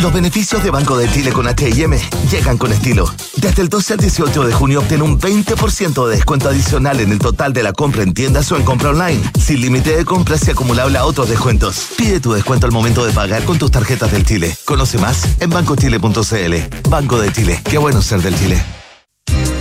Los beneficios de Banco de Chile con HM llegan con estilo. Desde el 12 al 18 de junio obtén un 20% de descuento adicional en el total de la compra en tiendas o en compra online, sin límite de compras y acumulable a otros descuentos. Pide tu descuento al momento de pagar con tus tarjetas del Chile. Conoce más en bancochile.cl. Banco de Chile. Qué bueno ser del Chile.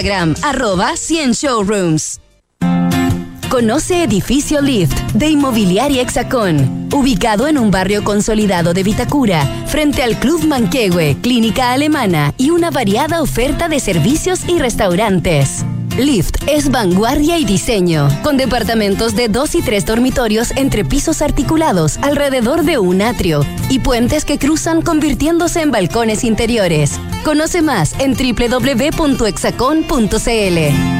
Instagram, arroba 100 Showrooms. Conoce Edificio Lift de Inmobiliaria Hexacón, ubicado en un barrio consolidado de Vitacura, frente al Club Manquehue, clínica alemana y una variada oferta de servicios y restaurantes. Lift es vanguardia y diseño, con departamentos de dos y tres dormitorios entre pisos articulados alrededor de un atrio y puentes que cruzan convirtiéndose en balcones interiores. Conoce más en www.exacon.cl.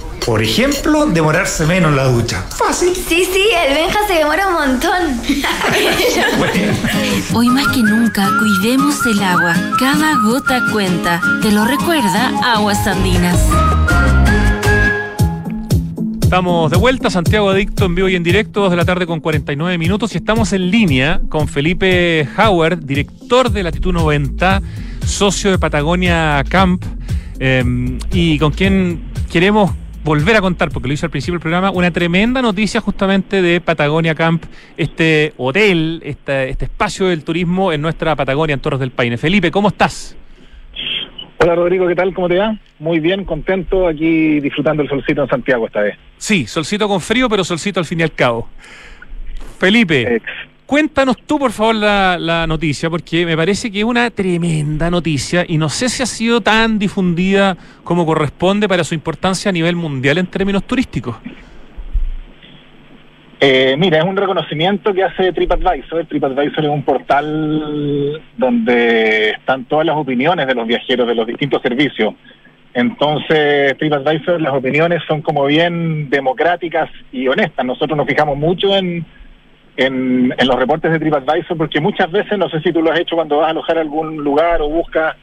Por ejemplo, demorarse menos en la ducha. Fácil. Sí, sí, el Benja se demora un montón. (laughs) Hoy más que nunca, cuidemos el agua. Cada gota cuenta. Te lo recuerda Aguas Andinas. Estamos de vuelta, Santiago Adicto en vivo y en directo, 2 de la tarde con 49 minutos y estamos en línea con Felipe Howard, director de Latitud 90, socio de Patagonia Camp eh, y con quien queremos volver a contar, porque lo hice al principio del programa, una tremenda noticia justamente de Patagonia Camp, este hotel, este, este espacio del turismo en nuestra Patagonia, en Torres del Paine. Felipe, ¿cómo estás? Hola Rodrigo, ¿qué tal? ¿Cómo te va? Muy bien, contento aquí disfrutando el solcito en Santiago esta vez. Sí, solcito con frío, pero solcito al fin y al cabo. Felipe, cuéntanos tú por favor la, la, noticia, porque me parece que es una tremenda noticia y no sé si ha sido tan difundida como corresponde para su importancia a nivel mundial en términos turísticos. Eh, mira, es un reconocimiento que hace TripAdvisor. TripAdvisor es un portal donde están todas las opiniones de los viajeros de los distintos servicios. Entonces, TripAdvisor, las opiniones son como bien democráticas y honestas. Nosotros nos fijamos mucho en, en, en los reportes de TripAdvisor porque muchas veces, no sé si tú lo has hecho cuando vas a alojar a algún lugar o buscas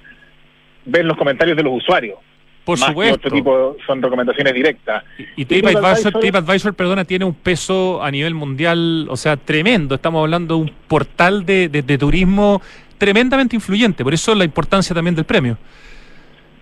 ver los comentarios de los usuarios. Por Más supuesto. otro tipo son recomendaciones directas. Y TripAdvisor, TripAdvisor, perdona, tiene un peso a nivel mundial, o sea, tremendo. Estamos hablando de un portal de, de, de turismo tremendamente influyente. Por eso la importancia también del premio.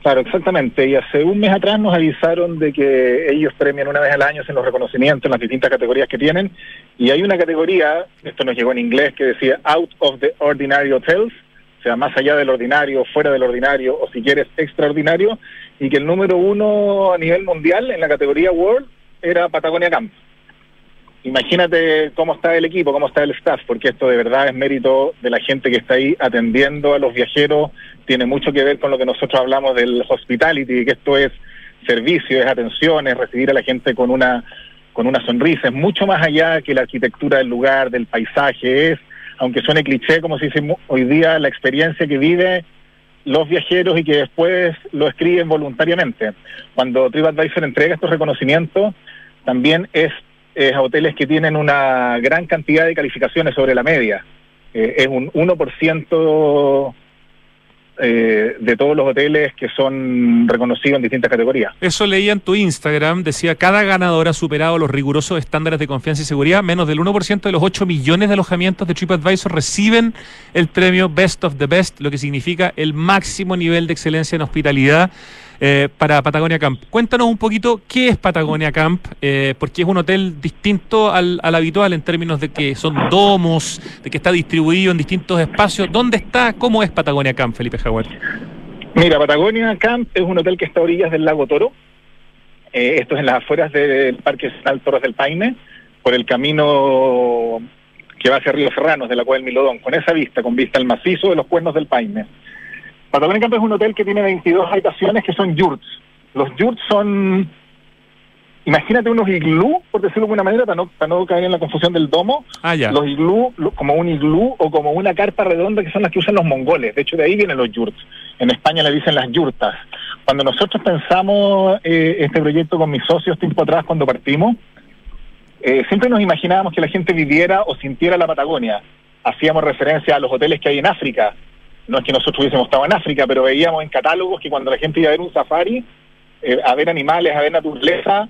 Claro, exactamente. Y hace un mes atrás nos avisaron de que ellos premian una vez al año en los reconocimientos en las distintas categorías que tienen. Y hay una categoría, esto nos llegó en inglés, que decía Out of the Ordinary Hotels, o sea, más allá del ordinario, fuera del ordinario, o si quieres, extraordinario, y que el número uno a nivel mundial en la categoría World era Patagonia Camp. Imagínate cómo está el equipo, cómo está el staff, porque esto de verdad es mérito de la gente que está ahí atendiendo a los viajeros, tiene mucho que ver con lo que nosotros hablamos del hospitality, que esto es servicio, es atención, es recibir a la gente con una con una sonrisa, es mucho más allá que la arquitectura del lugar, del paisaje, es, aunque suene cliché, como se dice hoy día, la experiencia que vive los viajeros y que después lo escriben voluntariamente. Cuando TripAdvisor entrega estos reconocimientos, también es, es a hoteles que tienen una gran cantidad de calificaciones sobre la media. Eh, es un 1% eh, de todos los hoteles que son reconocidos en distintas categorías. Eso leía en tu Instagram, decía, cada ganador ha superado los rigurosos estándares de confianza y seguridad, menos del 1% de los 8 millones de alojamientos de TripAdvisor reciben el premio Best of the Best, lo que significa el máximo nivel de excelencia en hospitalidad. Eh, para Patagonia Camp. Cuéntanos un poquito qué es Patagonia Camp, eh, porque es un hotel distinto al, al, habitual en términos de que son domos, de que está distribuido en distintos espacios. ¿Dónde está? ¿Cómo es Patagonia Camp, Felipe Jaguar? Mira, Patagonia Camp es un hotel que está a orillas del lago Toro. Eh, esto es en las afueras del Parque Nacional Torres del Paine, por el camino que va hacia Río Serranos, de la cueva del Milodón, con esa vista, con vista al macizo de los cuernos del Paine. Patagonia Camp es un hotel que tiene 22 habitaciones que son yurts. Los yurts son, imagínate unos iglú, por decirlo de alguna manera, para no, para no caer en la confusión del domo. Ah, ya. Los iglú, como un iglú o como una carpa redonda que son las que usan los mongoles. De hecho, de ahí vienen los yurts. En España le dicen las yurtas. Cuando nosotros pensamos eh, este proyecto con mis socios tiempo atrás, cuando partimos, eh, siempre nos imaginábamos que la gente viviera o sintiera la Patagonia. Hacíamos referencia a los hoteles que hay en África, no es que nosotros hubiésemos estado en África, pero veíamos en catálogos que cuando la gente iba a ver un safari, eh, a ver animales, a ver naturaleza,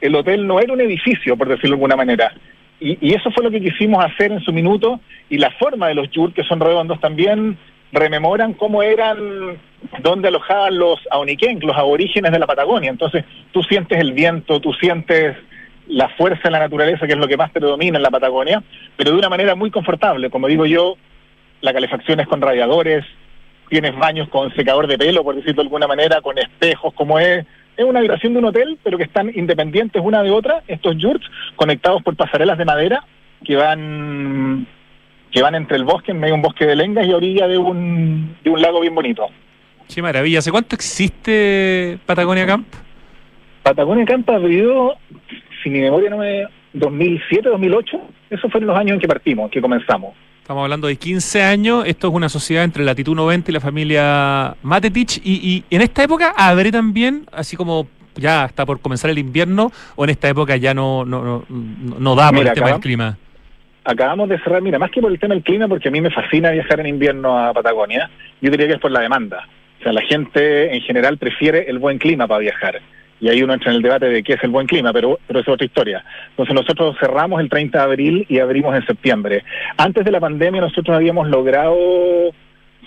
el hotel no era un edificio, por decirlo de alguna manera. Y, y, eso fue lo que quisimos hacer en su minuto, y la forma de los yurts, que son redondos, también rememoran cómo eran, dónde alojaban los aoniquenc, los aborígenes de la Patagonia. Entonces, tú sientes el viento, tú sientes la fuerza de la naturaleza, que es lo que más predomina en la Patagonia, pero de una manera muy confortable. Como digo yo, la calefacción es con radiadores, tienes baños con secador de pelo, por decirlo de alguna manera, con espejos, como es. Es una habitación de un hotel, pero que están independientes una de otra, estos yurts, conectados por pasarelas de madera que van que van entre el bosque, en medio de un bosque de lengas y a orilla de un, de un lago bien bonito. Qué maravilla. ¿Hace cuánto existe Patagonia Camp? Patagonia Camp abrió, si mi memoria no me 2007, 2008. Esos fueron los años en que partimos, que comenzamos. Estamos hablando de 15 años. Esto es una sociedad entre Latitud 90 y la familia Matetich. Y, y en esta época habré también, así como ya está por comenzar el invierno, o en esta época ya no, no, no, no da por Mira, el tema del clima. Acabamos de cerrar, mira, más que por el tema del clima, porque a mí me fascina viajar en invierno a Patagonia, yo diría que es por la demanda. O sea, la gente en general prefiere el buen clima para viajar. Y ahí uno entra en el debate de qué es el buen clima, pero, pero es otra historia. Entonces nosotros cerramos el 30 de abril y abrimos en septiembre. Antes de la pandemia nosotros habíamos logrado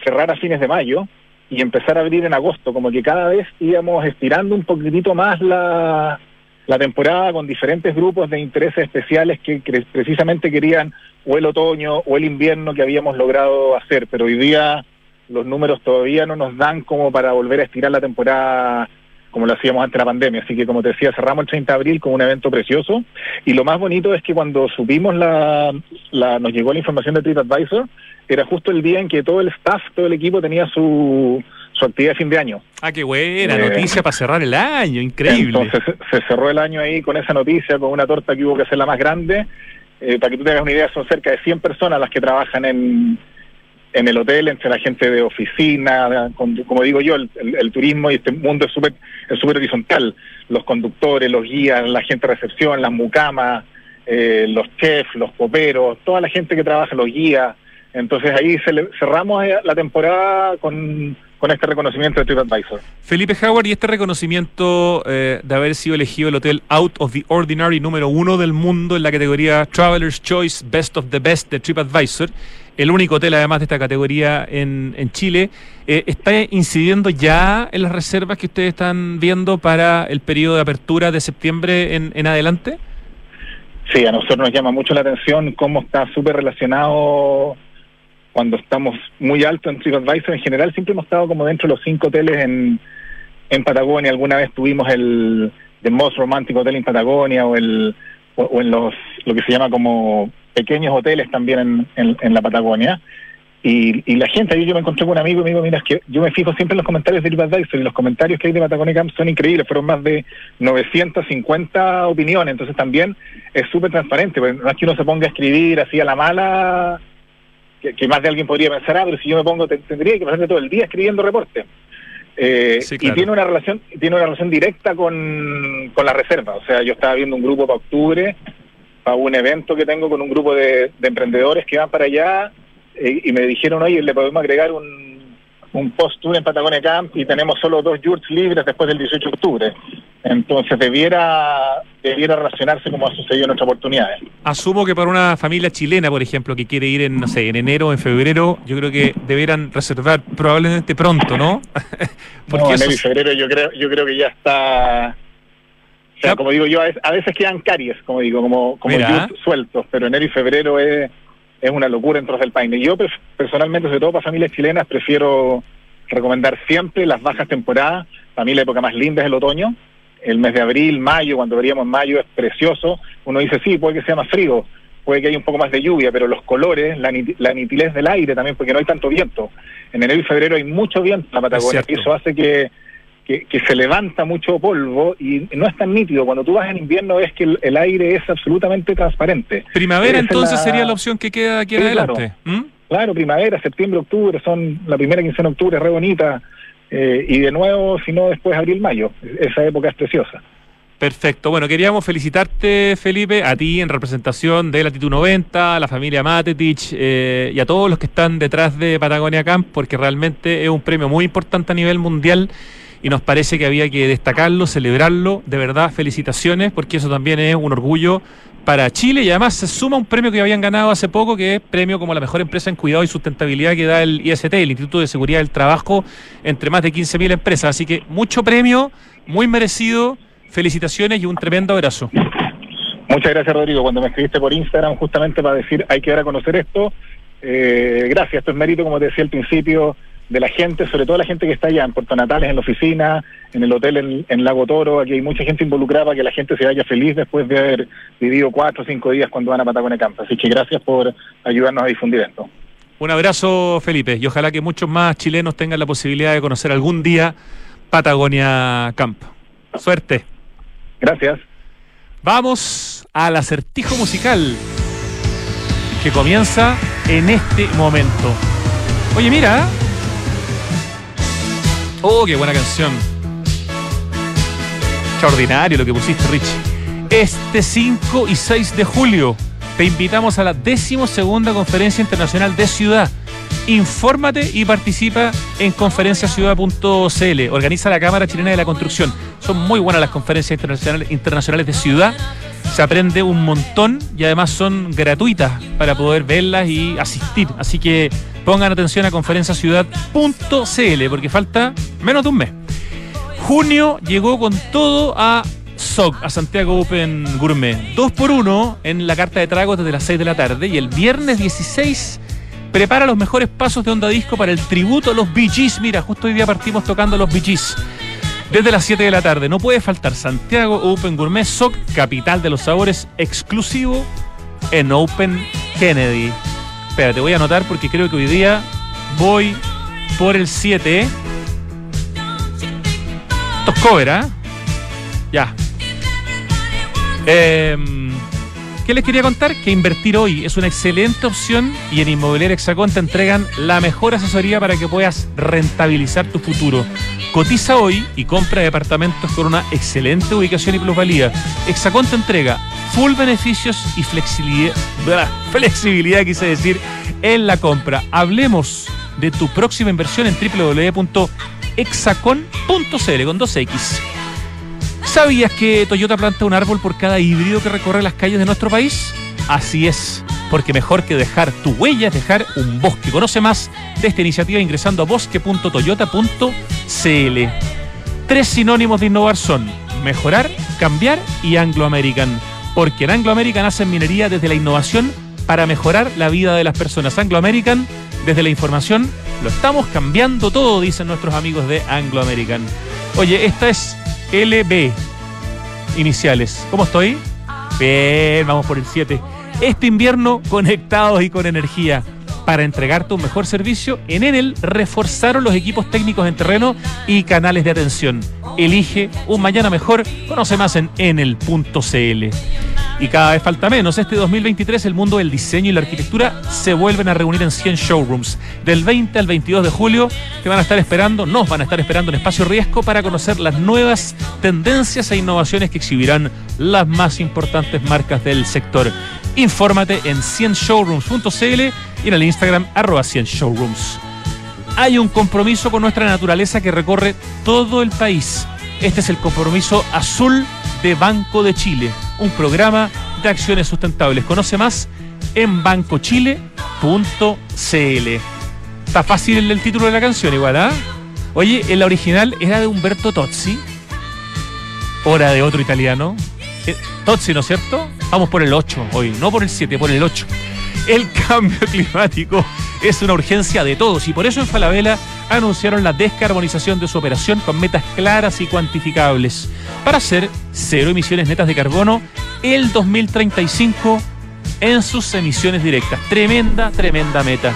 cerrar a fines de mayo y empezar a abrir en agosto, como que cada vez íbamos estirando un poquitito más la, la temporada con diferentes grupos de intereses especiales que cre- precisamente querían o el otoño o el invierno que habíamos logrado hacer, pero hoy día los números todavía no nos dan como para volver a estirar la temporada como lo hacíamos antes de la pandemia. Así que, como te decía, cerramos el 30 de abril con un evento precioso. Y lo más bonito es que cuando subimos la, la nos llegó la información de TripAdvisor, era justo el día en que todo el staff, todo el equipo tenía su, su actividad de fin de año. Ah, qué buena Eh, noticia para cerrar el año, increíble. Entonces se- cerró el año ahí con esa noticia, con una torta que hubo que hacerla más grande. Eh, para que tú te hagas una idea, son cerca de 100 personas las que trabajan en, en el hotel, entre la gente de oficina, con- como digo yo, el, el- turismo y este mundo es súper es súper horizontal. Los conductores, los guías, la gente de recepción, las mucamas, eh, los chefs, los coperos, toda la gente que trabaja, los guías. Entonces ahí cele- cerramos eh, la temporada con, con este reconocimiento de TripAdvisor. Felipe Howard, y este reconocimiento eh, de haber sido elegido el hotel Out of the Ordinary número uno del mundo en la categoría Traveler's Choice Best of the Best de TripAdvisor, el único hotel además de esta categoría en, en Chile, eh, ¿está incidiendo ya en las reservas que ustedes están viendo para el periodo de apertura de septiembre en, en adelante? Sí, a nosotros nos llama mucho la atención cómo está súper relacionado cuando estamos muy alto en TripAdvisor. En general siempre hemos estado como dentro de los cinco hoteles en, en Patagonia. Alguna vez tuvimos el The Most Romantic Hotel en Patagonia o, el, o, en los lo que se llama como pequeños hoteles también en, en- la Patagonia. Y, la gente, ahí yo me encontré con un amigo y me dijo, mira, es que yo me fijo siempre en los comentarios de TripAdvisor y los comentarios que hay de Patagonia Camp son increíbles, fueron más de 950 opiniones, entonces también es súper transparente, no es que uno se ponga a escribir así a la mala, que, que más de alguien podría pensar, ah, pero si yo me pongo, te- tendría que pasarme todo el día escribiendo reportes. Eh, Sí, Y tiene una relación tiene una relación directa con, con la reserva. O sea, yo estaba viendo un grupo para octubre, para un evento que tengo con un grupo de, de emprendedores que van para allá eh, y me dijeron, oye, le podemos agregar un, un post-tour en Patagonia Camp y tenemos solo dos yurts libres después del 18 de octubre. Entonces debiera, debiera relacionarse como ha sucedido en otras oportunidades. Asumo que para una familia chilena, por ejemplo, que quiere ir en, no sé, en enero o en febrero, yo creo que deberán reservar probablemente pronto, ¿no? (laughs) Porque no, enero y febrero yo creo, yo creo que ya está... O sea, como digo yo, a veces, quedan caries, como digo, como, como sueltos, pero enero y febrero es, es una locura en Trozos del Paine. Yo pers- personalmente, sobre todo para familias chilenas, prefiero recomendar siempre las bajas temporadas. Para mí la época más linda es el otoño. El mes de abril, mayo, cuando veríamos mayo es precioso. Uno dice, sí, puede que sea más frío, puede que haya un poco más de lluvia, pero los colores, la, nit- la nitidez del aire también, porque no hay tanto viento. En enero y febrero hay mucho viento en la Patagonia Es y eso hace que, que, que se levanta mucho polvo y no es tan nítido. Cuando tú vas en invierno es que el, el aire es absolutamente transparente. Primavera es entonces la- sería la opción que queda aquí Sí, adelante. ¿Mm? Claro, primavera, septiembre, octubre, son la primera quincena de octubre, re bonita. Eh, y de nuevo, si no, después abril, mayo. Esa época es preciosa. Perfecto. Bueno, queríamos felicitarte, Felipe, a ti en representación de Latitud 90, a la familia Matetich eh, y a todos los que están detrás de Patagonia Camp, porque realmente es un premio muy importante a nivel mundial y nos parece que había que destacarlo, celebrarlo. De verdad, felicitaciones, porque eso también es un orgullo para Chile y además se suma un premio que habían ganado hace poco, que es premio como la mejor empresa en cuidado y sustentabilidad que da el IST, el Instituto de Seguridad del Trabajo, entre más de 15.000 empresas. Así que mucho premio, muy merecido. Felicitaciones y un tremendo abrazo. Muchas gracias, Rodrigo. Cuando me escribiste por Instagram, justamente para decir hay que dar a conocer esto, eh, gracias. Esto es mérito, como te decía al principio, de la gente, sobre todo la gente que está allá en Puerto Natales, en la oficina, en el hotel en, en Lago Toro. Aquí hay mucha gente involucrada para que la gente se vaya feliz después de haber vivido cuatro o cinco días cuando van a Patagonia Camp. Así que gracias por ayudarnos a difundir esto. Un abrazo, Felipe, y ojalá que muchos más chilenos tengan la posibilidad de conocer algún día Patagonia Camp. Suerte. Gracias. Vamos al acertijo musical que comienza en este momento. Oye, mira. Oh, qué buena canción. Extraordinario lo que pusiste, Rich. Este 5 y 6 de julio te invitamos a la decimosegunda Conferencia Internacional de Ciudad. Infórmate y participa en conferenciaciudad.cl. Organiza la Cámara Chilena de la Construcción. Son muy buenas las conferencias internacionales de ciudad. Se aprende un montón y además son gratuitas para poder verlas y asistir. Así que pongan atención a conferenciaciudad.cl porque falta menos de un mes. Junio llegó con todo a SOC, a Santiago Open Gourmet. Dos por uno en la carta de tragos desde las 6 de la tarde y el viernes 16 prepara los mejores pasos de Onda Disco para el tributo a los Bee. Mira, justo hoy día partimos tocando los Bee. Desde las 7 de la tarde, no puede faltar Santiago Open Gourmet SOC, capital de los sabores, exclusivo en Open Kennedy. Espera, te voy a anotar porque creo que hoy día voy por el 7. Esto es cover, ¿ah? Ya. Em, ¿Qué les quería contar? Que invertir hoy es una excelente opción y en Inmobiliaria Hexacón te entregan la mejor asesoría para que puedas rentabilizar tu futuro. Cotiza hoy y compra departamentos con una excelente ubicación y plusvalía. Hexacón te entrega full beneficios y flexibilidad, flexibilidad quise decir, en la compra. Hablemos de tu próxima inversión en www.hexacon.cl con 2X. ¿Sabías que Toyota planta un árbol por cada híbrido que recorre las calles de nuestro país? Así es, porque mejor que dejar tu huella es dejar un bosque. Conoce más de esta iniciativa ingresando a bosque.toyota.cl. Tres sinónimos de innovar son mejorar, cambiar y Anglo American. Porque en Anglo American hacen minería desde la innovación para mejorar la vida de las personas. Anglo American, desde la información, lo estamos cambiando todo, dicen nuestros amigos de Anglo American. Oye, esta es LB. Iniciales. ¿Cómo estoy? Bien, vamos por el 7. Este invierno conectados y con energía. Para entregarte un mejor servicio, en Enel reforzaron los equipos técnicos en terreno y canales de atención. Elige un mañana mejor. Conoce más en enel.cl. Y cada vez falta menos. Este 2023 el mundo del diseño y la arquitectura se vuelven a reunir en 100 showrooms. Del 20 al 22 de julio te van a estar esperando, nos van a estar esperando en Espacio Riesgo para conocer las nuevas tendencias e innovaciones que exhibirán las más importantes marcas del sector. Infórmate en 100showrooms.cl y en el Instagram arroba 100showrooms. Hay un compromiso con nuestra naturaleza que recorre todo el país. Este es el compromiso azul de Banco de Chile, un programa de acciones sustentables. Conoce más en bancochile.cl. Está fácil el, título de la canción igual, ¿ah? Oye, en la original era de Humberto Tozzi. Hora de otro italiano. Eh, Tozzi, ¿no es cierto? Vamos por el 8 hoy, no por el 7, por el 8. El (laughs) cambio climático es una urgencia de todos y por eso en Falabella anunciaron la descarbonización de su operación con metas claras y cuantificables para hacer cero emisiones netas de carbono el 2035 en sus emisiones directas. Tremenda, tremenda meta.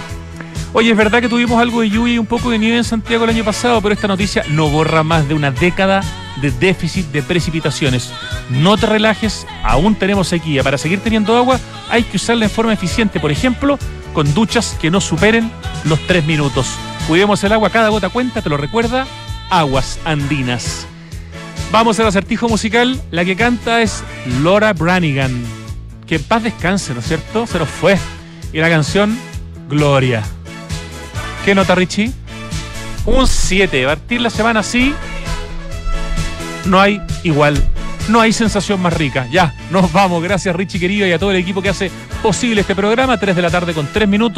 Oye, es verdad que tuvimos algo de lluvia y un poco de nieve en Santiago el año pasado, pero esta noticia no borra más de una década de déficit de precipitaciones. No te relajes, aún tenemos sequía. Para seguir teniendo agua hay que usarla en forma eficiente, por ejemplo, con duchas que no superen los tres minutos. Cuidemos el agua, cada gota cuenta, te lo recuerda, Aguas Andinas. Vamos al acertijo musical, la que canta es Laura Branigan. Que paz descanse, ¿no es cierto? Se nos fue. Y la canción, Gloria. ¿Qué nota, Richie? Un 7. Partir la semana así, no hay igual. No hay sensación más rica. Ya, nos vamos. Gracias, Richie querido, y a todo el equipo que hace posible este programa. 3 de la tarde con 3 minutos.